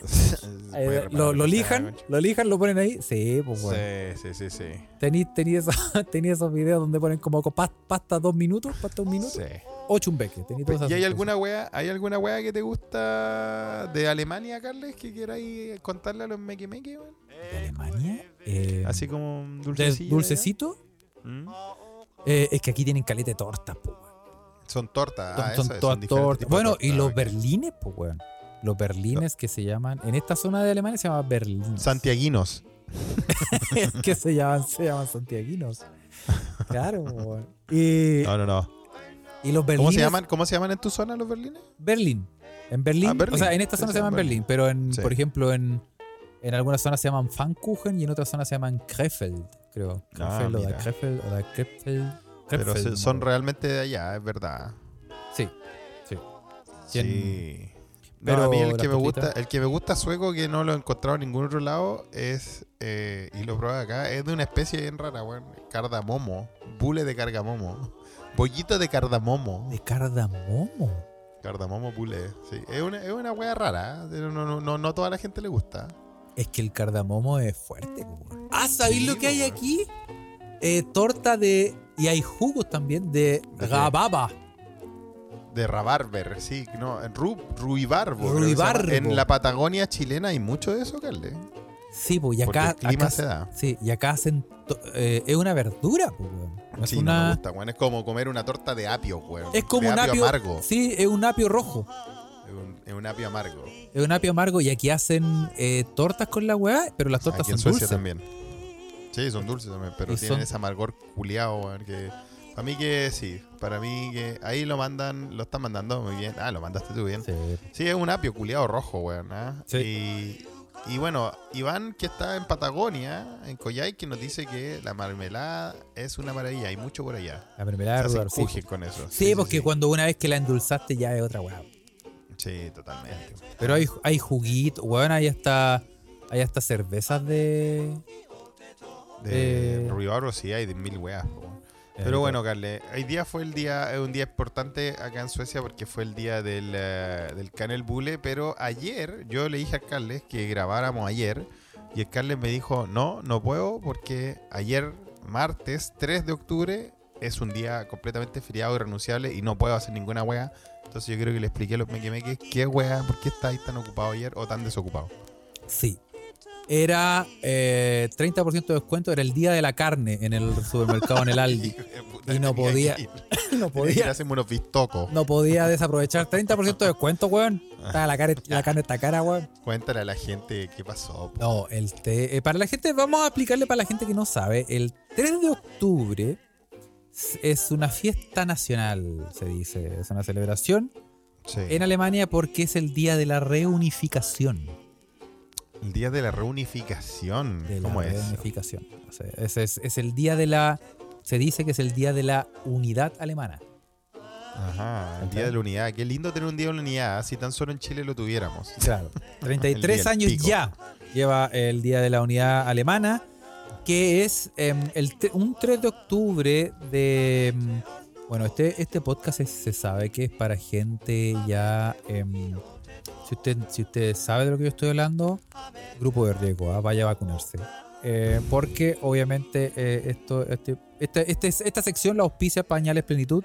[laughs] Eh, lo, lijan, weón. lo lijan, lo ponen ahí. Sí, pues bueno. Sí, sí, sí, sí. Tení, tení, esos, tení esos videos donde ponen como co- pas- pasta dos minutos, pasta un minuto, Sí. o chumbeque. Esas ¿Y hay alguna wea, hay alguna wea que te gusta de Alemania, Carles, que queráis contarle a los meque meque, weón? ¿De Alemania? Eh, Así como un ¿de dulcecillo. dulcecito? ¿Mm? Eh, es que aquí tienen caleta de tortas, pues, weón. Son tortas. Son, ah, son todas tortas. tipos de Bueno, tortas, y los ok. berlines, pues, weón. Los berlines que se llaman. En esta zona de Alemania se llama Berlín. Santiaguinos. [laughs] que se llaman, se llaman santiaguinos. Claro, weón. Y, No, no, no. y los berlines. ¿Cómo se llaman, cómo se llaman en tu zona los berlines? Berlín. En Berlín, Ah, Berlín. o sea, en esta zona sí, se llaman Berlín. Berlín, pero en, Sí. por ejemplo, en, en algunas zonas se llaman Pfannkuchen y en otras zonas se llaman Krefeld, creo. Ah, Krefeld o da. Krefeld o da Krefeld. Pero Krefeld, son realmente de allá, es verdad. Sí, sí. Sí. Pero No, a mí el que me gusta, el que me gusta sueco que no lo he encontrado en ningún otro lado es eh, y lo probé acá, es de una especie bien rara, weón. Cardamomo. Bule de cardamomo. Bollito de cardamomo. De cardamomo. Cardamomo bule. Sí. Es una, es una wea rara. ¿eh? No, no, no, no a toda la gente le gusta. Es que el cardamomo es fuerte, weón. Ah, ¿sabéis Sí, lo que hay aquí? Eh, torta de. Y hay jugos también de qué? rababa. De rabarber, sí. No, ru, ruibarbo. Ruibarbo. En la Patagonia chilena hay mucho de eso, Carle. Sí, pues, y Porque acá. el clima acá- se da. Sí, y acá hacen. eh, es una verdura, pues, weón. No es Sí, no me gusta, weón. Es como comer una torta de apio, weón. es como de un apio. amargo. Sí, es un apio rojo. Es un, es un apio amargo. Es un apio amargo y aquí hacen eh, tortas con la weá, pero las tortas Aquí en son Suecia dulces. también. Sí, son dulces también, pero Y tienen son- ese amargor culiado, weón, que... Para mí que sí, para mí que... Ahí lo mandan, lo están mandando muy bien. Ah, lo mandaste tú bien. Sí. Sí, es un apio culiado rojo, weón. ¿ah? Sí. Y, y bueno, Iván, que está en Patagonia, en Coyhai, que nos dice que la mermelada es una maravilla. Hay mucho por allá. La mermelada Se de hacen Rudolf, sí. con eso. Sí, porque cuando una vez que la endulzaste ya es otra weá. Sí, totalmente. Pero hay, hay juguito, weón, hay hasta, hay hasta cervezas de... De Eh, Ruibarbo sí hay de mil weas. Eh, Pero bueno, Carle, hoy día fue el día, un día importante acá en Suecia porque fue el día del, eh, del Canel Bule, pero ayer yo le dije a Carles que grabáramos ayer y el Carles me dijo, no, no puedo porque ayer, martes 3 de octubre, es un día completamente feriado y renunciable y no puedo hacer ninguna wea. Entonces yo creo que le expliqué a los mequemeques qué wea, por qué estáis tan ocupado ayer o tan desocupado. Sí. Era eh, 30% de descuento, era el día de la carne en el supermercado en el Aldi. [laughs] Y no podía- [laughs] No Podía. Hacerme unos bistocos. no podía desaprovechar 30% de descuento, weón. Estaba La, carne- la [laughs] carne está cara, weón. Cuéntale a la gente qué pasó. po. No, el té. eh, para la gente, vamos a explicarle para la gente que no sabe. El 3 de octubre es una fiesta nacional, se dice. Es una celebración Sí. en Alemania porque es el día de la reunificación. El día de la reunificación. de la ¿Cómo es? reunificación. O sea, ese es, es el día de la. Se dice que es el día de la unidad alemana. Ajá, el día de la unidad. Qué lindo tener un día de la unidad, si tan solo en Chile lo tuviéramos. Claro. [laughs] El 33 día del años pico. ya lleva el día de la unidad alemana, que es em, el un 3 de octubre de. em, bueno, este, este podcast es- se sabe que es para gente ya. em, si usted, si usted sabe de lo que yo estoy hablando, grupo de riesgo, ¿ah? vaya a vacunarse. Eh, porque obviamente eh, esto, este, este- este- esta sección la auspicia Pañales Plenitud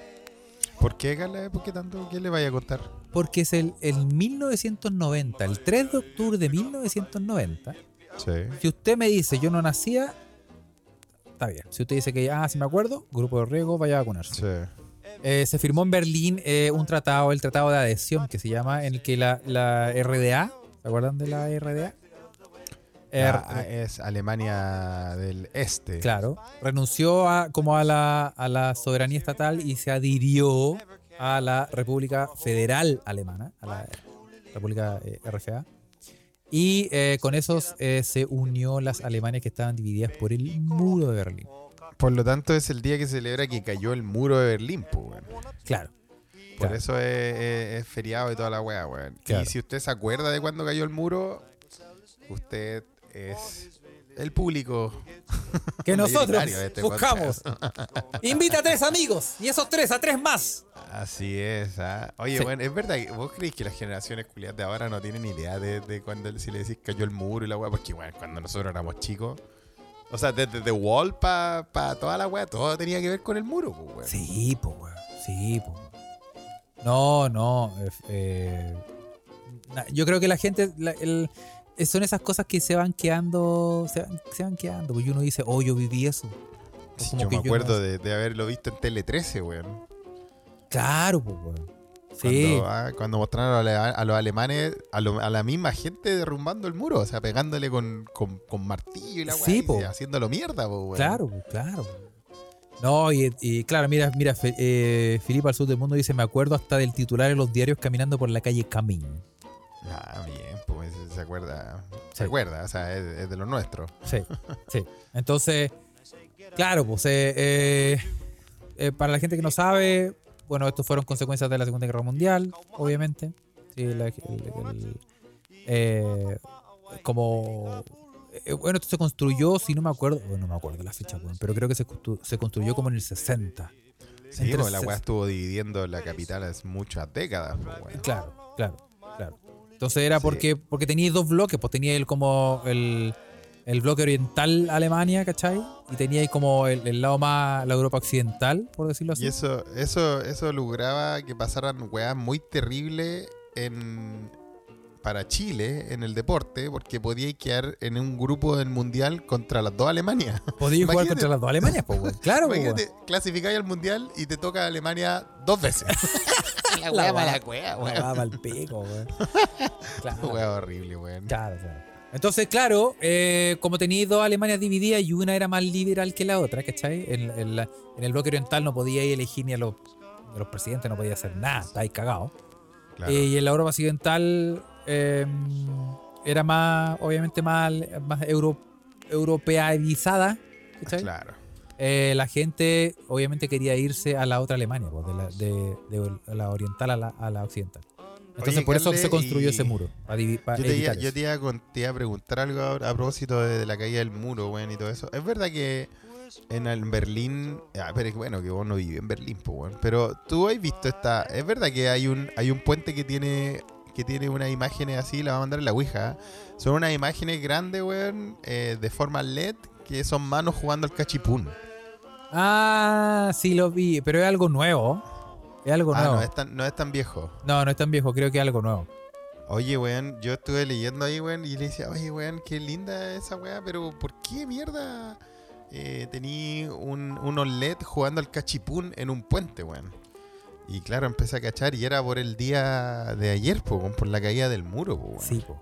¿Por qué, Carla? ¿Por qué tanto? ¿Qué le vaya a contar? porque es el, el 1990, el 3 de octubre de 1990. Sí. Si usted me dice yo no nacía, está bien. Si usted dice que, ah, sí me acuerdo, grupo de riesgo, vaya a vacunarse. Sí. Eh, se firmó en Berlín eh, un tratado, el tratado de adhesión que se llama, en el que la, la RDA, ¿se acuerdan de la RDA? Er- Ah, es Alemania del Este. Claro, renunció a, como a la, a la soberanía estatal y se adhirió a la República Federal Alemana, a la República eh, RFA. Y eh, con esos eh, se unió las Alemanias que estaban divididas por el muro de Berlín. Por lo tanto, es el día que celebra que cayó el muro de Berlín, pues, weón. Claro. Por Claro. eso es, es- es feriado y toda la weá, weón. Claro. Y si usted se acuerda de cuando cayó el muro, usted es el público. [laughs] Que nosotros este buscamos. [laughs] Invita a tres amigos y esos tres a tres más. Así es, ¿ah? Oye, Sí. bueno, es verdad que vos creéis que las generaciones culiadas de ahora no tienen idea de, de cuando si le decís cayó el muro y la weá, porque bueno, cuando nosotros éramos chicos, o sea, desde The Wall para pa toda la weá, todo tenía que ver con el muro, pues, weón. Sí, pues, weón. Sí, pues. No, no. eh, eh, yo creo que la gente. la- el- son esas cosas que se van quedando. Se van, se van quedando. Porque uno dice, oh, yo viví eso. Sí, yo me acuerdo no- de, de haberlo visto en Tele 13, weón. Claro, pues, weón. Sí. Cuando, ah, cuando mostraron a, los alemanes, a, lo- a la misma gente derrumbando el muro, o sea, pegándole con, con, con martillo y la Sí, y po. haciéndolo mierda, po, weón. Claro, pues, claro. No, y, y claro, mira, mira, Fe- eh, Filipe al sur del mundo dice, me acuerdo hasta del titular en los diarios caminando por la calle Camín. Ah, bien, pues se acuerda. Se Sí. acuerda, o sea, es, es de lo nuestro. Sí, sí. Entonces, claro, pues eh, eh, eh, para la gente que no sabe, bueno, estos fueron consecuencias de la Segunda Guerra Mundial, obviamente. Sí, la- el- el- como bueno, esto se construyó, si no me acuerdo, bueno, no me acuerdo la fecha, pero creo que se, constru- se construyó como en el 60. Sí, Entre pues la weá estuvo dividiendo la capital hace muchas décadas, po, weón. Claro, claro, claro. Entonces era Sí. porque, porque tenía dos bloques, pues tenía el como el, el bloque oriental Alemania, ¿cachai? Y tenía como el, el lado más, la Europa occidental, por decirlo así. Y eso, eso, eso lograba que pasaran weas muy terribles en para Chile en el deporte, porque podíais quedar en un grupo del mundial contra las dos Alemanias. [laughs] Podía jugar contra las dos Alemanias, pues. Claro, [laughs] pues, clasificáis al mundial y te toca Alemania dos veces. [laughs] [laughs] la La wea mala wea, La weón. va pa'l pico, weón. [laughs] Claro. Wea horrible, weón. Claro, claro. Entonces, claro, eh, como tenéis dos Alemanias divididas y una era más liberal que la otra, ¿cachai? En, en la- en el bloque oriental no podíais elegir ni a los, a los presidentes, no podía hacer nada, estáis cagados. Claro. Eh, y en la Europa occidental eh, era más, obviamente, más, más euro, europeizada, ¿cachai? Claro. Eh, la gente obviamente quería irse a la otra Alemania, pues, de, la, de, de la oriental a la, a la occidental. Entonces Oye, por eso Carle, se construyó ese muro. Para, para Yo te, iba, yo te iba a con- te iba a preguntar algo ahora a propósito de, de la caída del muro, weón, y todo eso. Es verdad que en el Berlín, ah, pero bueno, que vos no vivís en Berlín, pues. Pero tú has visto esta, es verdad que hay un, hay un puente que tiene, que tiene unas imágenes así, la va a mandar en la Ouija. Son unas imágenes grandes, weón, eh, de forma LED, que son manos jugando al cachipún. Ah, sí lo vi, pero es algo nuevo. Es algo Ah, nuevo. no es, tan, no es tan viejo. No, no es tan viejo, creo que es algo nuevo. Oye, weón, yo estuve leyendo ahí, weón, y le decía, oye, weón, qué linda esa weá, pero ¿por qué mierda eh, tení un, unos LED jugando al cachipún en un puente, weón? Y claro, empecé a cachar y era por el día de ayer, po, por la caída del muro, po, weón. Sí, po.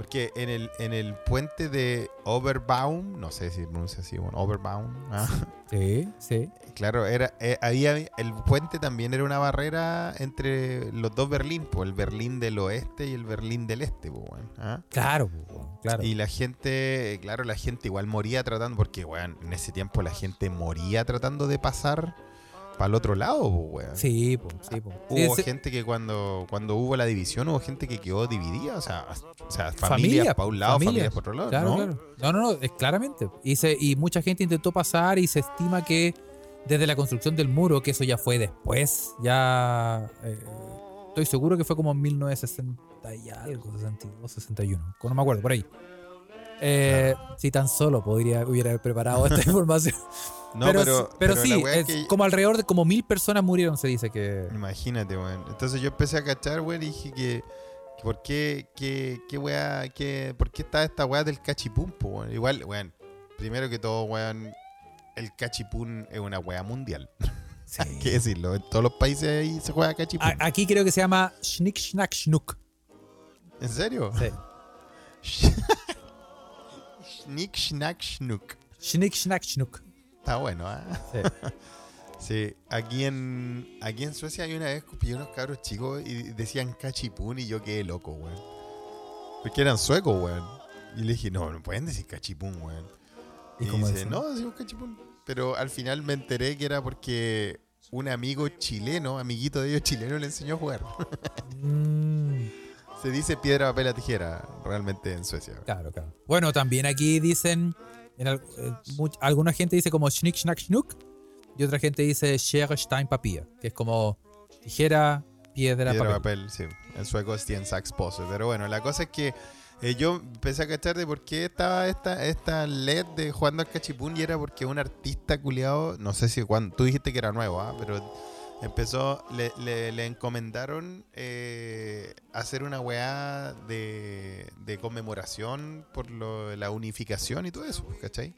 Porque en el, en el puente de Oberbaum, no sé si pronuncia así, bueno, Oberbaum, ah, Sí, sí. claro, era, eh, había, el puente también era una barrera entre los dos Berlín, pues el Berlín del oeste y el Berlín del este, pues, weón, ah. Claro, claro. Y la gente, claro, la gente igual moría tratando, porque, weón, en ese tiempo la gente moría tratando de pasar para el otro lado, pues, weón. Sí, pues, sí, pues. Hubo ese- gente que cuando, cuando hubo la división, hubo gente que quedó dividida, o sea, o sea familias Familia, para un lado, familias. familias por otro lado, Claro, ¿no? claro. No, no, no, es claramente. Y, se- y mucha gente intentó pasar y se estima que desde la construcción del muro, que eso ya fue después, ya eh, estoy seguro que fue como en 1960 y algo, 62, 61, no me acuerdo, por ahí. Eh, Si tan solo podría hubiera preparado esta [laughs] información. No, pero, pero, sí, es que- como alrededor de como mil personas murieron, se dice que. Imagínate, weón. Entonces yo empecé a cachar, weón, y dije que, que por qué, qué, qué weá, qué, por qué está esta weá del cachipún, po, weón. Igual, weón, primero que todo, weón, el cachipún es una weá mundial. [laughs] Sí. Hay que decirlo, en todos los países ahí se juega cachipún. A- Aquí creo que se llama Schnick Schnack Schnuck. ¿En serio? Sí. [laughs] Schnick, schnack, schnuck. Schnick Schnack Schnuck. Está bueno, ¿ah? Sí. [laughs] Sí, aquí en, aquí en Suecia hay una vez que pillé unos cabros chicos y decían cachipún y yo quedé loco, weón. Porque eran suecos, weón. Y le dije, no, no pueden decir cachipún, weón. ¿Y Y, cómo dice, dicen? no, decimos cachipún. Pero al final me enteré que era porque un amigo chileno, amiguito de ellos chileno, le enseñó a jugar. Mm, Se dice piedra, papel, tijera, realmente en Suecia. claro, claro. Bueno, también aquí dicen. En eh, much- alguna gente dice como Schnick Schnack Schnuck. Y otra gente dice Schere, Stein, Papier. Que es como tijera, piedra, Piedra, papel. papel, sí. En sueco es Tien, Sax, Pose. Pero bueno, la cosa es que eh, yo empecé a cachar de por qué estaba esta, esta LED de jugando al cachipún y era porque un artista culiado, no sé si cuando, tú dijiste que era nuevo, ¿ah? pero empezó, le, le- le encomendaron eh, hacer una weá de, de conmemoración por lo- la unificación y todo eso, ¿cachai?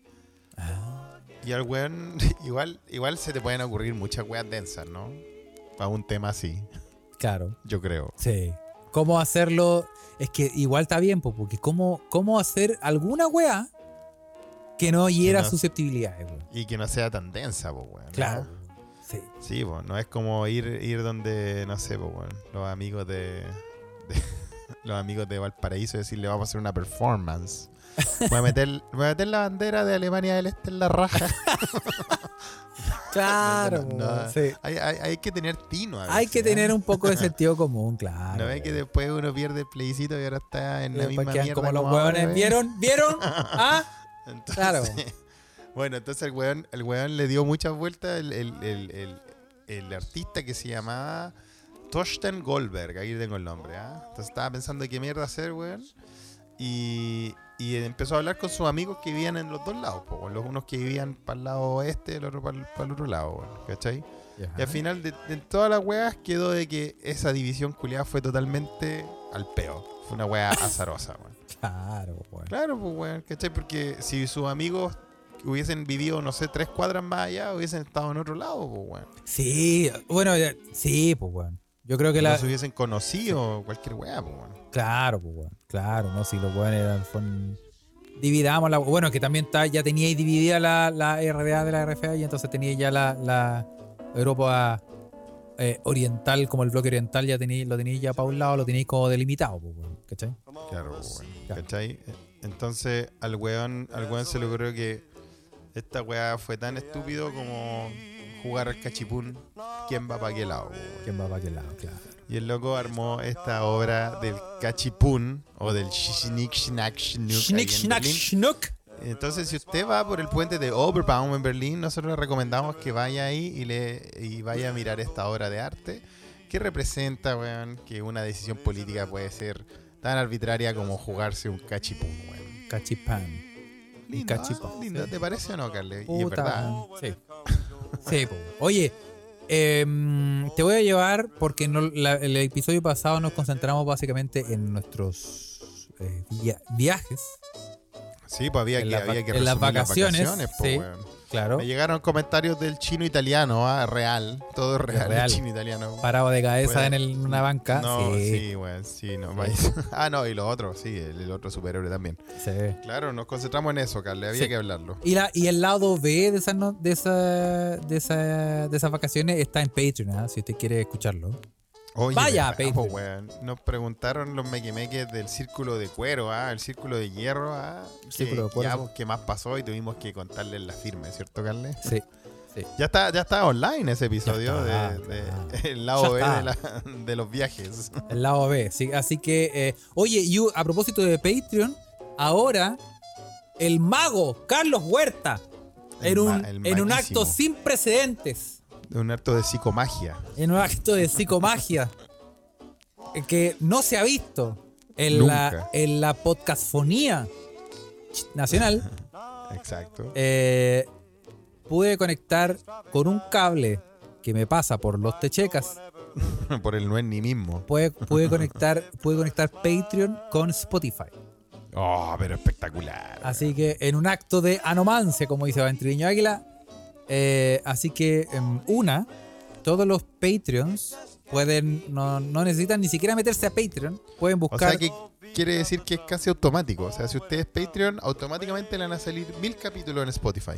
Ah, Y al weón, [laughs] igual, igual se te pueden ocurrir muchas weas densas, ¿no? Para un tema así, claro. yo creo. Sí. ¿Cómo hacerlo? Es que igual está bien, po, porque cómo, cómo hacer alguna weá que no hiera no- susceptibilidades. Y que no sea tan densa, pues, weón. ¿no? Sí. Sí, pues, no es como ir, ir donde, no sé, pues, weón, los amigos de, de- [laughs] los amigos de Valparaíso y decirle vamos a hacer una performance. [laughs] Voy a meter, voy a meter la bandera de Alemania del Este en la raja. Claro, [laughs] No, no, no. sí. Hay, hay- hay que tener tino. a Hay que ¿eh? tener un poco de sentido común, claro. No ves que después uno pierde el plebiscito y ahora está en la misma mierda como los huevones. ¿ves? ¿Vieron? ¿Vieron? ¿Ah? Entonces, Claro. Bueno, entonces el weón, el weón le dio muchas vueltas el, el- el- el- artista que se llamaba Torsten Goldberg, ahí tengo el nombre, ¿ah? Entonces estaba pensando qué mierda hacer, weón. Y, y empezó a hablar con sus amigos que vivían en los dos lados, po, los unos que vivían para el lado oeste, el otro para el, para el otro lado, weón, ¿cachai? Y al final de, de todas las weas quedó de que esa división culiada fue totalmente al peo. Fue una wea azarosa, weón. [laughs] Claro, weón. Claro, pues, weón, ¿cachai? Porque si sus amigos hubiesen vivido, no sé, tres cuadras más allá, hubiesen estado en otro lado, pues, weón. Sí, bueno, ya- sí, pues, weón. Yo creo que la. No se hubiesen conocido, cualquier weá, pues, weón. Claro, pues, weón. Claro, no, si los weones eran. Son... Dividamos la. Bueno, que también ya teníais dividida la, la RDA de la RFA y entonces teníais ya la, la Europa eh, oriental, como el bloque oriental, ya lo teníais ya para un lado, lo teníais como delimitado, pues, weón. ¿Cachai? Claro, pues, weón. Claro. ¿Cachai? Entonces, al weón, al weón se le ocurrió que esta weá fue tan estúpido como jugar al cachipún. ¿Quién va para qué lado? ¿Quién va para qué lado? Claro. Y el loco armó esta obra del cachipún o del schnick schnack schnuck. ahí Schnick, en schnack, Berlín. schnuck. Entonces, si usted va por el puente de Oberbaum en Berlín, nosotros le recomendamos que vaya ahí y, le, y vaya a mirar esta obra de arte que representa, weón, que una decisión política puede ser tan arbitraria como jugarse un cachipún, weón. Cachipán. Lindo, ah, lindo. ¿te parece o no, Carle? y es Puta, verdad. Sí. Sí, po. Oye, em, te voy a llevar porque no- la- el episodio pasado nos concentramos básicamente en nuestros eh, via- viajes. Sí, pues había En que, las va- había que en las resumir vacaciones, po, sí. Claro. Me llegaron comentarios del chino italiano, ah, real. Todo real, real. el chino italiano. Parado de cabeza Bueno, en, el- una banca. No, sí, sí, weón, sí, no. [laughs] ah, no, y los otros, sí, el, el otro superhéroe también. sí. Claro, nos concentramos en eso, Carle, había Sí. que hablarlo. Y, la, y el lado B de esas, no- de, esa, de, esa, de esas vacaciones está en Patreon, ¿ah? si usted quiere escucharlo. Oye, Vaya, Patreon. weón. Nos preguntaron los mequemeques del círculo de cuero, ah, el círculo de hierro, ah. Círculo que, de cuero, ya, sí. pues, ¿Qué más pasó? Y tuvimos que contarles la firme, ¿cierto, Carle? [laughs] Sí. Ya está, ya está online ese episodio de, está, de- el lado B de, la- de los viajes. El lado B. sí. Así que, eh, oye, y a propósito de Patreon, ahora el mago Carlos Huerta, El en un, en un acto sin precedentes, De un acto de psicomagia. en un acto de psicomagia que no se ha visto en, la, Nunca. en la podcastfonía nacional. [laughs] Exacto. eh, pude conectar con un cable que me pasa por los techecas. [laughs] Por el no es ni mismo. Pude, pude [laughs] conectar, pude conectar Patreon con Spotify. Oh, pero espectacular. Así que en un acto de anomancia, como dice Ventriño Águila. Eh, así que, em, una, todos los Patreons pueden, no, no necesitan ni siquiera meterse a Patreon. Pueden O buscar. sea que quiere decir que es casi automático. O sea, si usted es Patreon, automáticamente le van a salir mil capítulos en Spotify.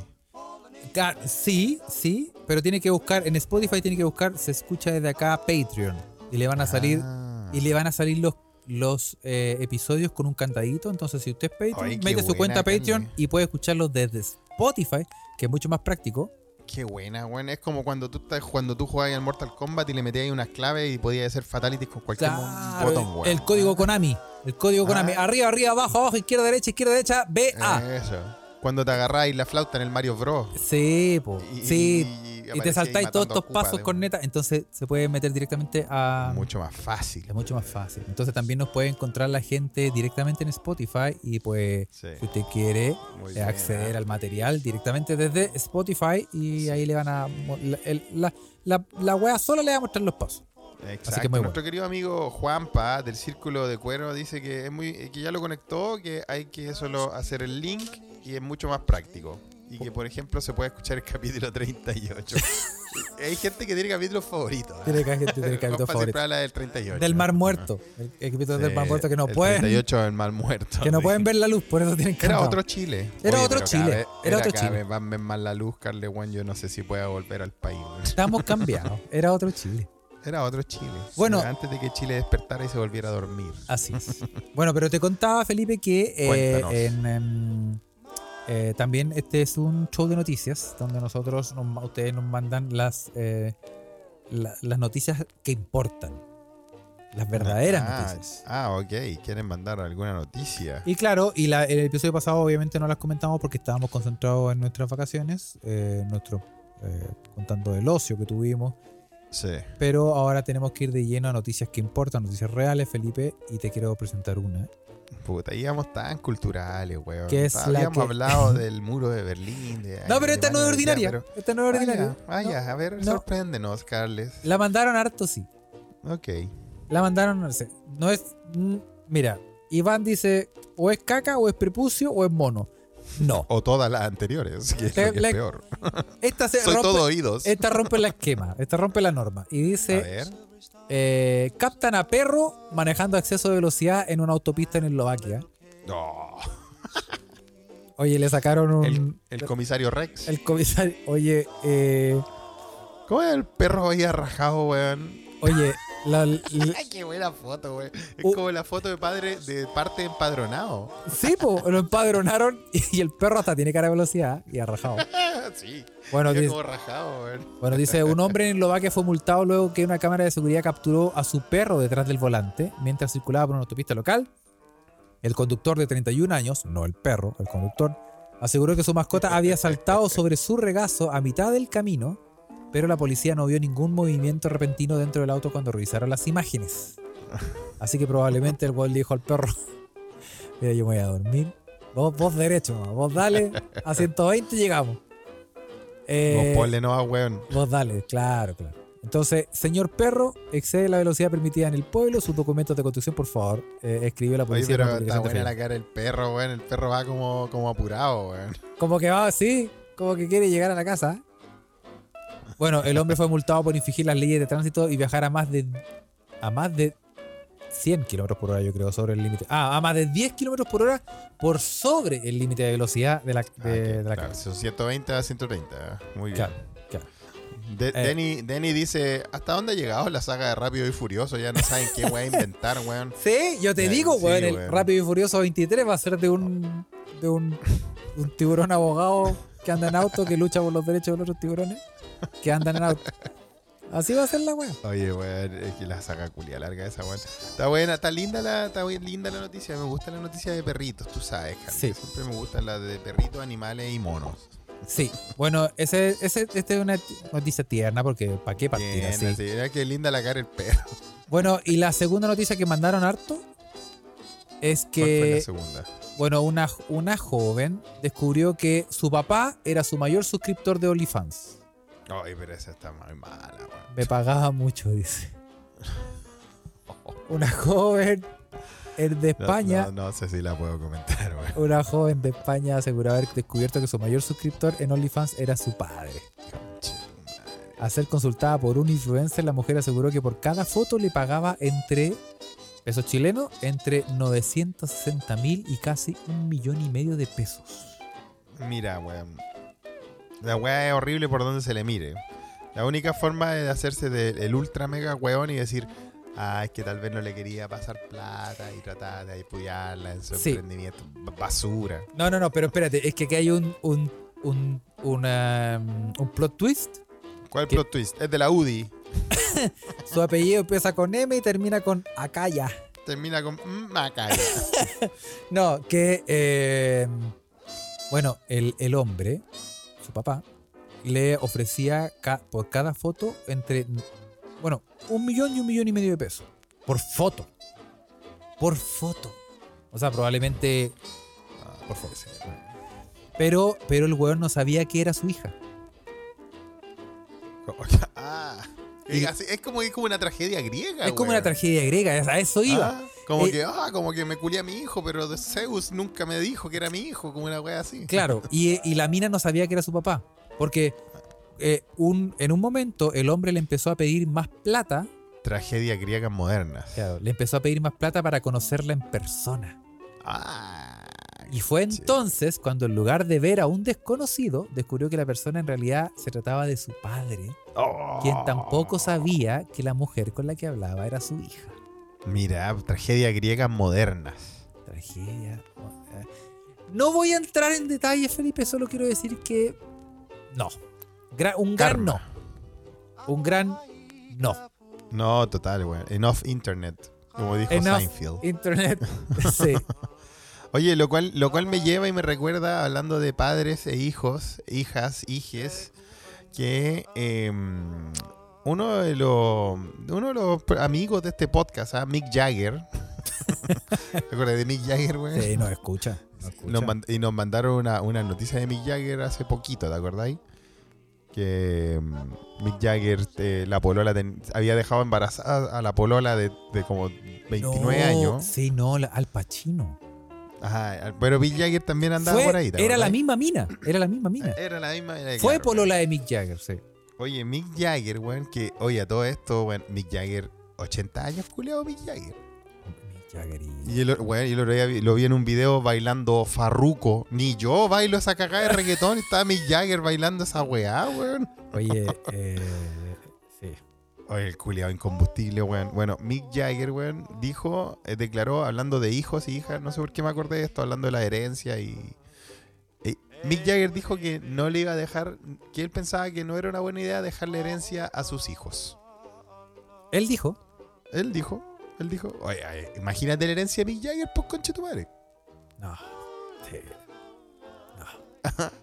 Sí, sí, pero tiene que buscar, en Spotify tiene que buscar, se escucha desde acá Patreon. Y le van a salir, Ah. y le van a salir los, los eh, episodios con un cantadito. Entonces, si usted es Patreon, Ay, mete su cuenta Patreon Candy. y puede escucharlos desde Spotify, que es mucho más práctico. Qué buena, weón. Es como cuando tú estás, cuando tú jugabas al Mortal Kombat y le metías ahí unas claves y podías hacer fatalities con cualquier Claro, botón, weón. el código Konami. El código Konami. Ah. Arriba, arriba, abajo, abajo, izquierda, derecha, izquierda, derecha, B, A. Eso. Cuando te agarráis la flauta en el Mario Bros. Sí, po. Y- sí. Y- te saltáis todos estos pasos con neta. Entonces se puede meter directamente a. Mucho más fácil. Es mucho más fácil. Entonces también nos puede encontrar la gente directamente en Spotify y pues Sí. si usted quiere Muy eh, bien, acceder ah. al material directamente desde Spotify y ahí le van a... La, la, la, wea sola le va a mostrar los pasos. Exacto. que muy Nuestro querido amigo Juanpa del Círculo de Cuero dice que es muy que ya lo conectó, que hay que solo hacer el link y es mucho más práctico. Y que, por ejemplo, se puede escuchar el capítulo 38. [laughs] hay gente que tiene capítulos favoritos. ¿eh? Tiene que, tiene que Juanpa siempre favoritos. habla del 38. Del Mar Muerto. El equipo del Sí, Mar Muerto que no el pueden... 38 del Mar Muerto. Que no pueden ver la luz, por eso tienen que Era otro Chile. Era otro Chile, vez- era otro Chile. vez van a ver más la luz, Carle Juan. Yo no sé si pueda volver al país. Estamos [laughs] cambiados. Era otro Chile. Era otro Chile. Bueno. antes de que Chile despertara y se volviera a dormir. Así es. [laughs] Bueno, pero te contaba, Felipe, que eh, en, em, eh, también este es un show de noticias donde nosotros, nos- ustedes nos mandan las, eh, la- las noticias que importan. Las verdaderas ah, noticias. Ah, ok. ¿Quieren mandar alguna noticia? Y claro, y la- el episodio pasado obviamente no las comentamos porque estábamos concentrados en nuestras vacaciones, eh, nuestro, eh, contando el ocio que tuvimos. Sí. Pero ahora tenemos que ir de lleno a noticias que importan, noticias reales, Felipe, y te quiero presentar una. Puta, íbamos tan culturales, weón. Que es la Habíamos que- hablado [laughs] del muro de Berlín. de No, pero esta no es ordinaria. pero- Esta no es ordinaria. Vaya, vaya, a ver, no. sorpréndenos, Carles. La mandaron harto, sí. Ok. La mandaron, no sé. No es. mm, Mira, Iván dice: o es caca, o es prepucio, o es mono. No. O todas las anteriores, que es Te- lo que le- es peor. Esta se [laughs] Soy rompe. todo oídos. Esta rompe la esquema. Esta rompe la norma. Y A dice: ver. eh, captan a perro manejando a exceso de velocidad en una autopista en Eslovaquia. No. [laughs] Oye, le sacaron un. El, el comisario Rex. el comisario. Oye, eh, ¿Cómo es el perro ahí arrajado, weón? oye, la- [laughs] qué buena foto, weón. Es Uh. como la foto de padre de parte empadronado. sí, lo empadronaron y el perro hasta tiene cara de velocidad y arrajado. [laughs] sí. Bueno, dice, como rajado, weón. Bueno, dice, un hombre en Eslovaquia fue multado luego que una cámara de seguridad capturó a su perro detrás del volante mientras circulaba por una autopista local. El conductor de 31 años, no el perro, el conductor, aseguró que su mascota había saltado sobre su regazo a mitad del camino, pero la policía no vio ningún movimiento repentino dentro del auto cuando revisaron las imágenes. Así que probablemente el güey le dijo al perro, [laughs] mira, yo me voy a dormir. Vos, vos derecho, mamá, vos dale, a 120 llegamos. Eh, Vos ponle no a weón. Vos dale, claro, claro. Entonces, señor perro, excede la velocidad permitida en el pueblo. Sus documentos de construcción, por favor, eh, escribió la Oye, policía. en pero está buena la cara del perro, weón. El perro va como, como apurado, weón. Como que va así, como que quiere llegar a la casa. Bueno, el hombre fue multado por infringir las leyes de tránsito y viajar a más de a más de 100 kilómetros por hora, yo creo, sobre el límite. Ah, a más de 10 kilómetros por hora por sobre el límite de velocidad de la, de, Ah, de la claro, son 120 a 130. Muy bien. Claro, claro. De- Eh. Denny, Denny dice: ¿Hasta dónde ha llegado la saga de Rápido y Furioso? Ya no saben qué weá inventar, weón. [laughs] Sí, yo te digo, sí, weón, el weón. Rápido y Furioso 23 va a ser de un de un, un tiburón abogado que anda en auto que lucha por los derechos de los otros tiburones que andan en auto. Así va a ser la weá. Oye, weón, es que la saga culia larga esa, weón. Está buena, está linda la, está bien linda la noticia. Me gusta la noticia de perritos, tú sabes, Carlos. Sí. Siempre me gustan las de perritos, animales y monos. Sí, bueno, ese, ese, esta es una noticia tierna porque ¿para qué partir Bien, así? así. Mira qué linda la cara el perro. Bueno, y la segunda noticia que mandaron harto es ¿Cuál fue la que, segunda? bueno, una, una joven descubrió que su papá era su mayor suscriptor de OnlyFans. Ay, pero esa está muy mala, weón. Me pagaba mucho, dice. Una joven el de España, No, no sé si la puedo comentar, una joven de España aseguró haber descubierto que su mayor suscriptor en OnlyFans era su padre. Al ser consultada por un influencer, la mujer aseguró que por cada foto le pagaba entre pesos chilenos, entre 960 mil y casi un millón y medio de pesos. Mira, weón. La weá es horrible por donde se le mire. La única forma es de hacerse del ultra mega weón y decir, ah, es que tal vez no le quería pasar plata y tratar de apoyarla en su Sí. emprendimiento. Basura. No, no, no, pero espérate, es que aquí hay un, un, un, una, um, un plot twist. ¿Cuál plot twist? Es de la UDI. [laughs] Su apellido empieza con M y termina con Acaya. Termina con mm. [laughs] No, que, eh, bueno, el, el hombre, papá, le ofrecía ca- por cada foto entre, bueno, un millón y un millón y medio de pesos. Por foto. Por foto. O sea, probablemente por foto. Pero, pero el weón no sabía que era su hija. [laughs] ah. Es, como, es como una tragedia griega. es como weón. una tragedia griega, a eso iba. Ah, como Eh, que, ah, como que me culé a mi hijo, pero Zeus nunca me dijo que era mi hijo, como una wea así. Claro, y, y la mina no sabía que era su papá. Porque eh, un, en un momento el hombre le empezó a pedir más plata. Tragedia griega modernas. Claro, le empezó a pedir más plata para conocerla en persona. Ah. Y fue entonces cuando en lugar de ver a un desconocido, descubrió que la persona en realidad se trataba de su padre, Oh. quien tampoco sabía que la mujer con la que hablaba era su hija. Mira, tragedia griega modernas. Tragedia. eh. No voy a entrar en detalles, Felipe, solo quiero decir que no. Gra- un gran Karma. no. Un gran no. No, total, weón. Enough internet, como dijo Enough Seinfeld. Internet. [laughs] sí. Oye, lo cual, lo cual me lleva y me recuerda, hablando de padres e hijos, hijas, hijes, que em, uno, de los, uno de los amigos de este podcast, ¿ah? Mick Jagger, [laughs] ¿te acuerdas de Mick Jagger, güey? Sí, no escucha. no escucha. Nos mand- y nos mandaron una, una noticia de Mick Jagger hace poquito, ¿te acordáis? Que mm, Mick Jagger, eh, la polola, ten- había dejado embarazada a la polola de, de como 29 No, años. Sí, no, la- Al Pacino. Ajá, pero Mick Jagger también andaba Fue- por ahí. ¿te era la misma mina. Era la misma mina. Era la misma. era Fue claro, polola de Mick Jagger, sí. Oye, Mick Jagger, weón, que, oye, a todo esto, weón, Mick Jagger, 80 años, culiado Mick Jagger. Mick Jagger y... Y el, weón, yo lo, vi- lo vi en un video bailando farruco. Ni yo bailo esa cagada de reggaetón y estaba Mick Jagger bailando esa weá, weón. Oye, [laughs] eh, sí. Oye, el culiado incombustible, weón. Bueno, Mick Jagger, weón, dijo, eh, declaró, hablando de hijos y hijas, no sé por qué me acordé de esto, hablando de la herencia y... Mick Jagger dijo que no le iba a dejar, que él pensaba que no era una buena idea dejarle herencia a sus hijos. Él dijo, Él dijo, él dijo, oye, oye, imagínate la herencia de Mick Jagger, pues conche tu madre. no, sí.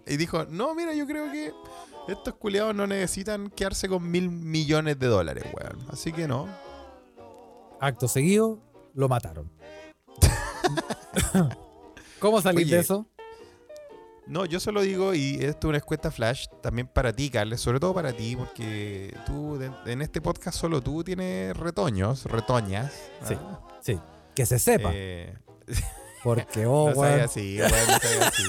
Y dijo, no, mira, yo creo que estos culiados no necesitan quedarse con mil millones de dólares, weón. Así que no. Acto seguido, lo mataron. [laughs] ¿Cómo salir Oye, de eso? No, yo solo digo, y esto es una encuesta flash, también para ti, Carles, sobre todo para ti, porque tú, en este podcast solo tú tienes retoños, retoñas. Sí. ¿ah? Sí, que se sepa. Eh, [laughs] Porque vos, [laughs] no weón. así, weón, no así,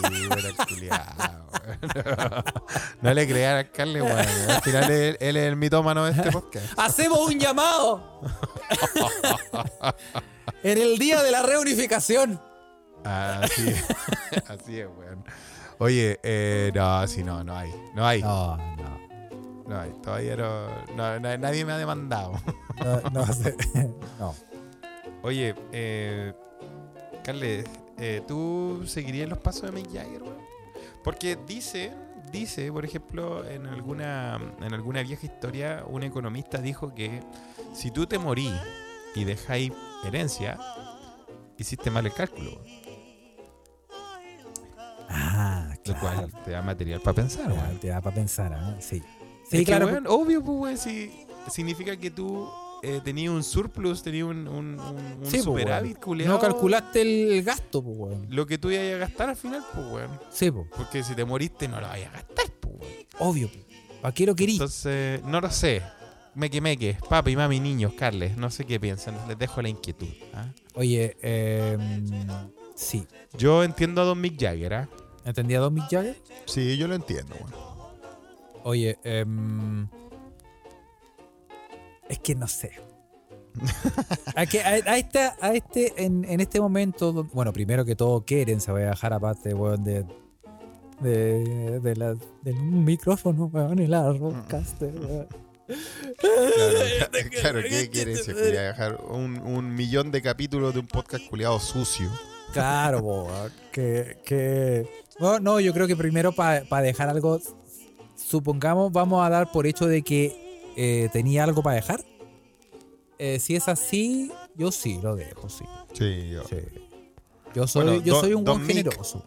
weón, [laughs] le crean al Carles, weón. Al final él, él es el mitómano de este podcast. ¡Hacemos un llamado! en el día de la reunificación. Así, así es, weón. Oye, eh, no, sí, no, no hay. No hay. No, no. No hay. Todavía no, no- na- Nadie me ha demandado. No, no [laughs] sé. [laughs] No. Oye, eh, Carles, eh, ¿tú seguirías los pasos de Mick Jagger, weón? Porque dice, dice, por ejemplo, en alguna, en alguna vieja historia, un economista dijo que si tú te morís y dejáis herencia, hiciste mal el cálculo. Ah, Lo claro. cual te da material para pensar, weón. Te da para pensar, ¿ah? Sí. Es Sí, que, claro. weón, obvio, pues, weón, si significa que tú eh, tenías un surplus, tenías un, un, un- un Sí, pues, superávit, No calculaste el gasto, pues, weón. Lo que tú ibas a gastar al final, pues, weón. Sí, pues. Porque si te moriste no lo vayas a gastar, pues, weón. Obvio. ¿Para qué lo querí? Entonces, no lo sé. Meque meque, papi, mami, niños, Carles, no sé qué piensan, les dejo la inquietud. ¿ah? Oye, eh, sí. Yo entiendo a Don Mick Jagger, ¿ah? ¿Entendía Mick Jagger? Sí, yo lo entiendo, weón. Oye, em, es que no sé. [laughs] a, que, a, a esta- a este, en, en este momento, bueno, primero que todo, Keren se va a dejar aparte, weón, de, de, de la, del micrófono, weón, y la roadcaster, weón. Claro, [laughs] claro, ¿qué quiere decir? Dejar un, un millón de capítulos de un podcast culiado sucio. Claro, [laughs] weón, que, que... No, no, yo creo que primero para dejar algo, supongamos, vamos a dar por hecho de que eh, tenía algo para dejar. Eh, si es así, yo sí lo dejo, sí. Sí, yo. Sí. Yo soy, Bueno, yo Don- soy un buen generoso.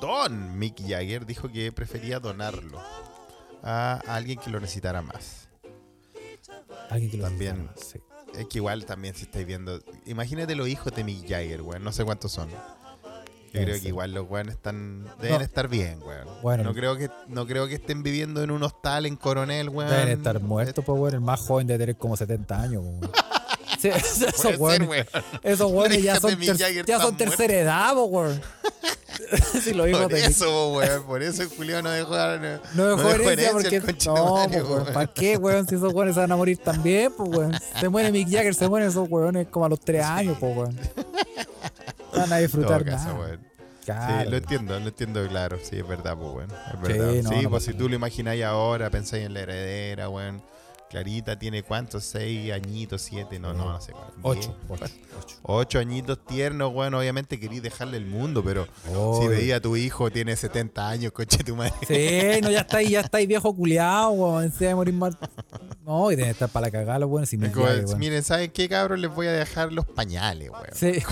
Don Mick Jagger dijo que prefería donarlo a alguien que lo necesitara más. Alguien que lo También. entienda, sí. Es que igual también si estáis viendo. Imagínate los hijos de Mick Jagger, weón. No sé cuántos son. Yo creo que igual los weones están. Deben No. estar bien, weón. Bueno. no creo que no creo que estén viviendo en un hostal en Coronel, weón. Deben estar muertos, pues, weón. El más joven de tener como 70 años, weón. [laughs] Sí, esos weones, esos weones ya son, ter- ya son tercera edad, weón. [laughs] si lo hijos Por eso, weón. Por eso Julio no dejó. No, No dejó herencia porque. No, weón. ¿Para qué, weón? Si esos weones se van a morir también, pues, weón. Se muere Mick Jagger, se mueren esos weones como a los 3 años, pues, weón. [laughs] [laughs] Van a disfrutar weón. Claro. Sí, lo entiendo, lo entiendo claro. Sí, es verdad, pues, weón. Es verdad. Sí, Sí, no, no pues pasa si tú lo imagináis ahora, pensáis en la heredera, weón. Clarita tiene cuántos, seis añitos, siete, no, no, no sé cuántos. Ocho, ocho, ocho. Ocho añitos tiernos, weón. Obviamente querís dejarle el mundo, pero si Obvio. veía a tu hijo tiene 70 años, coche tu madre. Sí, no, ya está ahí, ya está ahí viejo culiado, weón. Se va a morir mal. No, y que estar para la cagada, los. Si me weón. Miren, ¿saben qué, cabrón? Les voy a dejar los pañales, weón. Sí.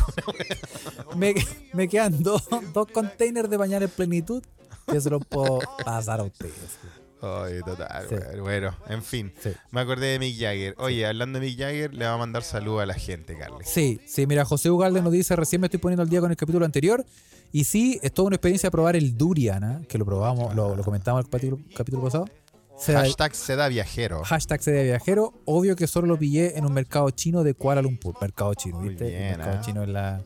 me, me quedan dos, dos containers de pañales plenitud que se los puedo pasar a ustedes. Ay, total, Sí. Bueno, en fin. Sí. Me acordé de Mick Jagger. Oye, hablando de Mick Jagger, le va a mandar saludos a la gente, Carles. Sí, sí, mira, José Ugalde nos dice, recién me estoy poniendo al día con el capítulo anterior. Y sí, es toda una experiencia probar el Durian, ¿ah? que lo probamos, lo, lo comentamos en el capítulo, capítulo pasado. Se da- Hashtag seda viajero. Hashtag CD de viajero. Obvio que solo lo pillé en un mercado chino de Kuala Lumpur. Mercado chino, ¿viste? bien, el mercado ah. chino es la,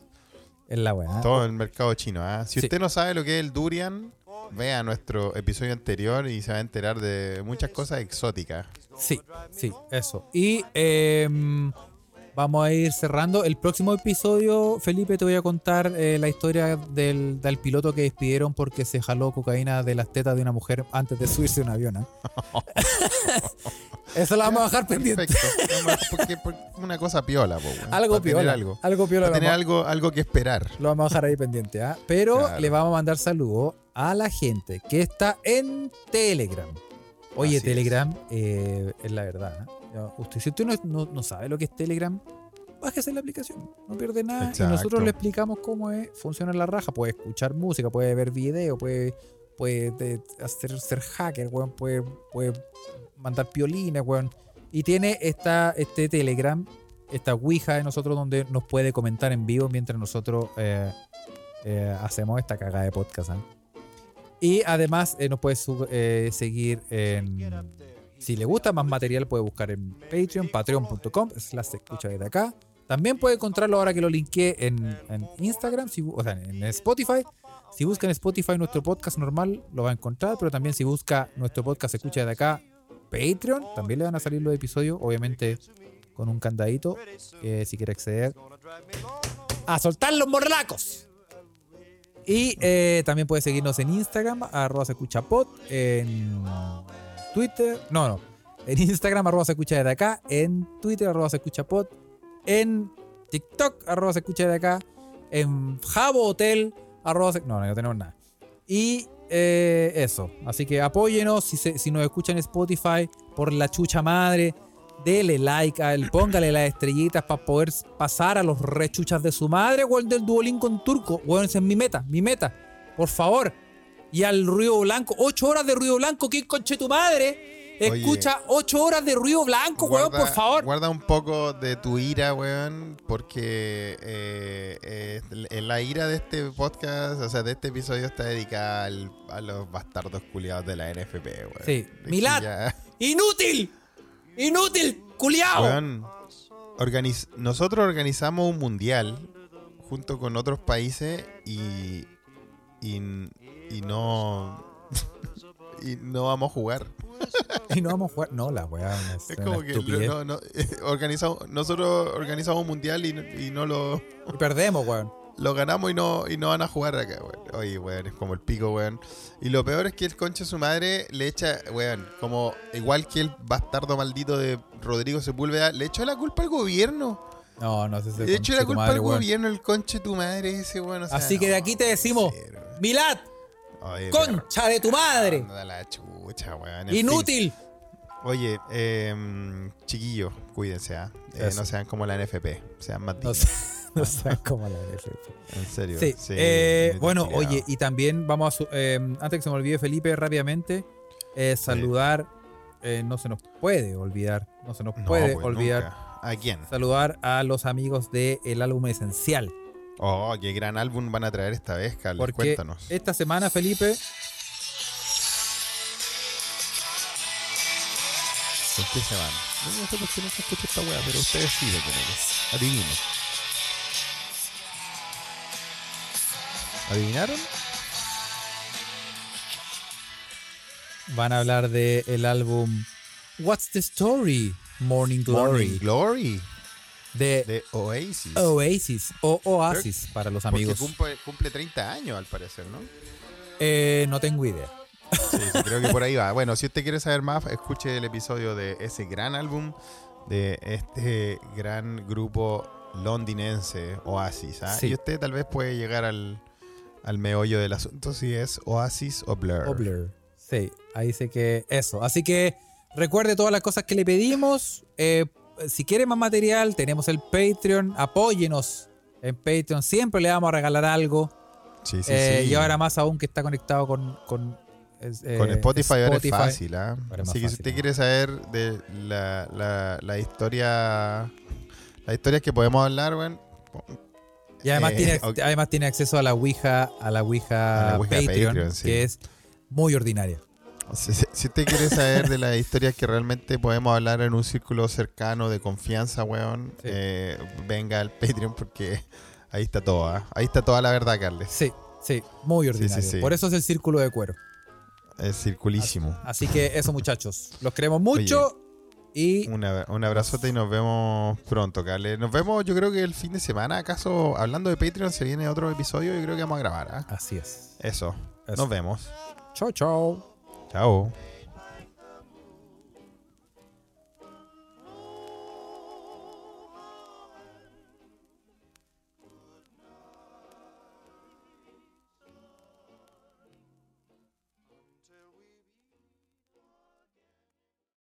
es la buena. Todo el mercado chino. ¿ah? Si Sí. usted no sabe lo que es el durian, vea nuestro episodio anterior y se va a enterar de muchas cosas exóticas. Sí, sí, eso. Y em, vamos a ir cerrando. El próximo episodio, Felipe, te voy a contar eh, la historia del, del piloto que despidieron porque se jaló cocaína de las tetas de una mujer antes de subirse a un avión. ¿ah? [laughs] Eso lo vamos a dejar pendiente. Porque, porque una cosa piola, po. Algo piola. Algo, Algo piola. Tener algo, algo que esperar. Lo vamos a dejar ahí pendiente, ¿ah? Pero Claro. le vamos a mandar saludos a la gente que está en Telegram. Oye, Así Telegram eh, es la verdad. Si usted no, no- no sabe lo que es Telegram, bájese la aplicación. No pierde nada. Y Exacto. nosotros le explicamos cómo es, funciona la raja. Puede escuchar música, puede ver video, puede, puede de- hacer, ser hacker, weón, puede, puede mandar piolines, weón. Y tiene esta, este Telegram, esta Ouija de nosotros donde nos puede comentar en vivo mientras nosotros eh, eh, hacemos esta cagada de podcast. ¿ah? Y además eh, nos puede seguir en... Si le gusta más material puede buscar en Patreon, patreon.com, slash escucha desde acá. También puede encontrarlo ahora que lo linké en, Instagram, si o sea, en Spotify. Si busca en Spotify nuestro podcast normal, lo va a encontrar, pero también si busca nuestro podcast Escucha de acá, Patreon, también le van a salir los episodios, obviamente con un candadito, eh, si quiere acceder a soltar los morlacos. Y eh, también puede seguirnos en Instagram, arroba se escucha pod, en Twitter, no, no, en Instagram, arroba se escucha desde acá, en Twitter, arroba se escucha pod, en TikTok, arroba se escucha de acá, en Jabo Hotel, arroba se- no, no, no tenemos nada. Y eh, eso, así que apóyenos, si, se- nos escuchan en Spotify, por la chucha madre, dele like a él, póngale las estrellitas para poder pasar a los rechuchas de su madre o el del Duolingo en turco. Bueno, esa es mi meta, mi meta, por favor. Y al ruido blanco, ocho horas de ruido blanco, ¿quién conche tu madre? Oye. Escucha ocho horas de ruido blanco, weón, por favor. Guarda un poco de tu ira, weón, porque eh, eh, la ira de este podcast, o sea, de este episodio está dedicada al- a los bastardos culiados de la NFP, weón. Sí. Milad. ya- ¡Inútil! ¡Inútil! ¡Culiao! Weón, organiz- nosotros organizamos un mundial junto con otros países y, y, y no [laughs] y no vamos a jugar. [laughs] Y no vamos a jugar. No, la weá. Es, como que estupidez. no, no, [laughs] organizamos, nosotros organizamos un mundial y, no- y no lo, Y perdemos, weón. lo ganamos y no, y no van a jugar acá, weón. Oye, weón, es como el pico, weón. Y lo peor es que el conche de su madre le echa, weón, como igual que el bastardo maldito de Rodrigo Sepúlveda, le echó la culpa al gobierno. No, no sé si De hecho, la culpa al weón. gobierno, el conche de tu madre ese, weón. o sea, Así que de aquí te decimos, cero. Milad, Oye, concha de tu madre. Anda la chucha, weón. Inútil. fin. Oye, eh, chiquillos, cuídense, ¿ah? Eh, no sean como la NFP, sean más No [laughs] no sé cómo la NFP. En serio. Sí. sí, eh, bueno, oye, y también vamos a. su- eh, antes que se me olvide, Felipe, rápidamente, eh, saludar. eh, no se nos puede olvidar. No se nos No, puede pues, olvidar. nunca. ¿A quién? Saludar a los amigos del álbum Esencial. Oh, qué gran álbum van a traer esta vez, Carlos. Porque Cuéntanos. esta semana, Felipe, ¿Con qué se van? No, sé por qué no se escucha esta weá, pero ustedes sí lo tienen. Adivinen. ¿Adivinaron? van a hablar del álbum What's the Story? Morning Glory. Morning Glory de, de Oasis. Oasis o Oasis para los amigos. cumple, cumple 30 años al parecer, ¿no? Eh, no tengo idea. Sí, sí, creo que por ahí va. [laughs] Bueno, si usted quiere saber más, escuche el episodio de ese gran álbum de este gran grupo londinense, Oasis. ¿ah? Sí. Y usted tal vez puede llegar al, al meollo del asunto si es Oasis o Blur. O Blur. Sí, ahí sé que eso. Así que recuerde todas las cosas que le pedimos. Eh, si quiere más material, tenemos el Patreon. Apóyenos en Patreon. Siempre le vamos a regalar algo. Sí, sí, Eh, sí. Y ahora más aún que está conectado con, con, eh, Con Spotify, ahora es fácil, más Así que si usted ¿no? quiere saber de la, la, la historia, las historias que podemos hablar, bueno, Y además, Eh, tiene, [laughs] además tiene acceso a la Ouija, a la Ouija, A la Ouija Patreon, Patreon, sí. que es muy ordinaria. Si, si- usted quiere saber de las historias que realmente podemos hablar en un círculo cercano de confianza, weón, Sí. eh, venga al Patreon porque ahí está todo, ¿ah? Ahí está toda la verdad, Carles. Sí, sí, muy sí, ordinario. sí. Por eso es el círculo de cuero. Es circulísimo. Así que eso, muchachos. Los queremos mucho y Un, abra- un abrazote y nos vemos pronto, Carles. Nos vemos, yo creo que el fin de semana, acaso, hablando de Patreon, se viene otro episodio y creo que vamos a grabar, ¿ah? así es. Eso. Eso. Nos vemos. Chao, chao. Chao.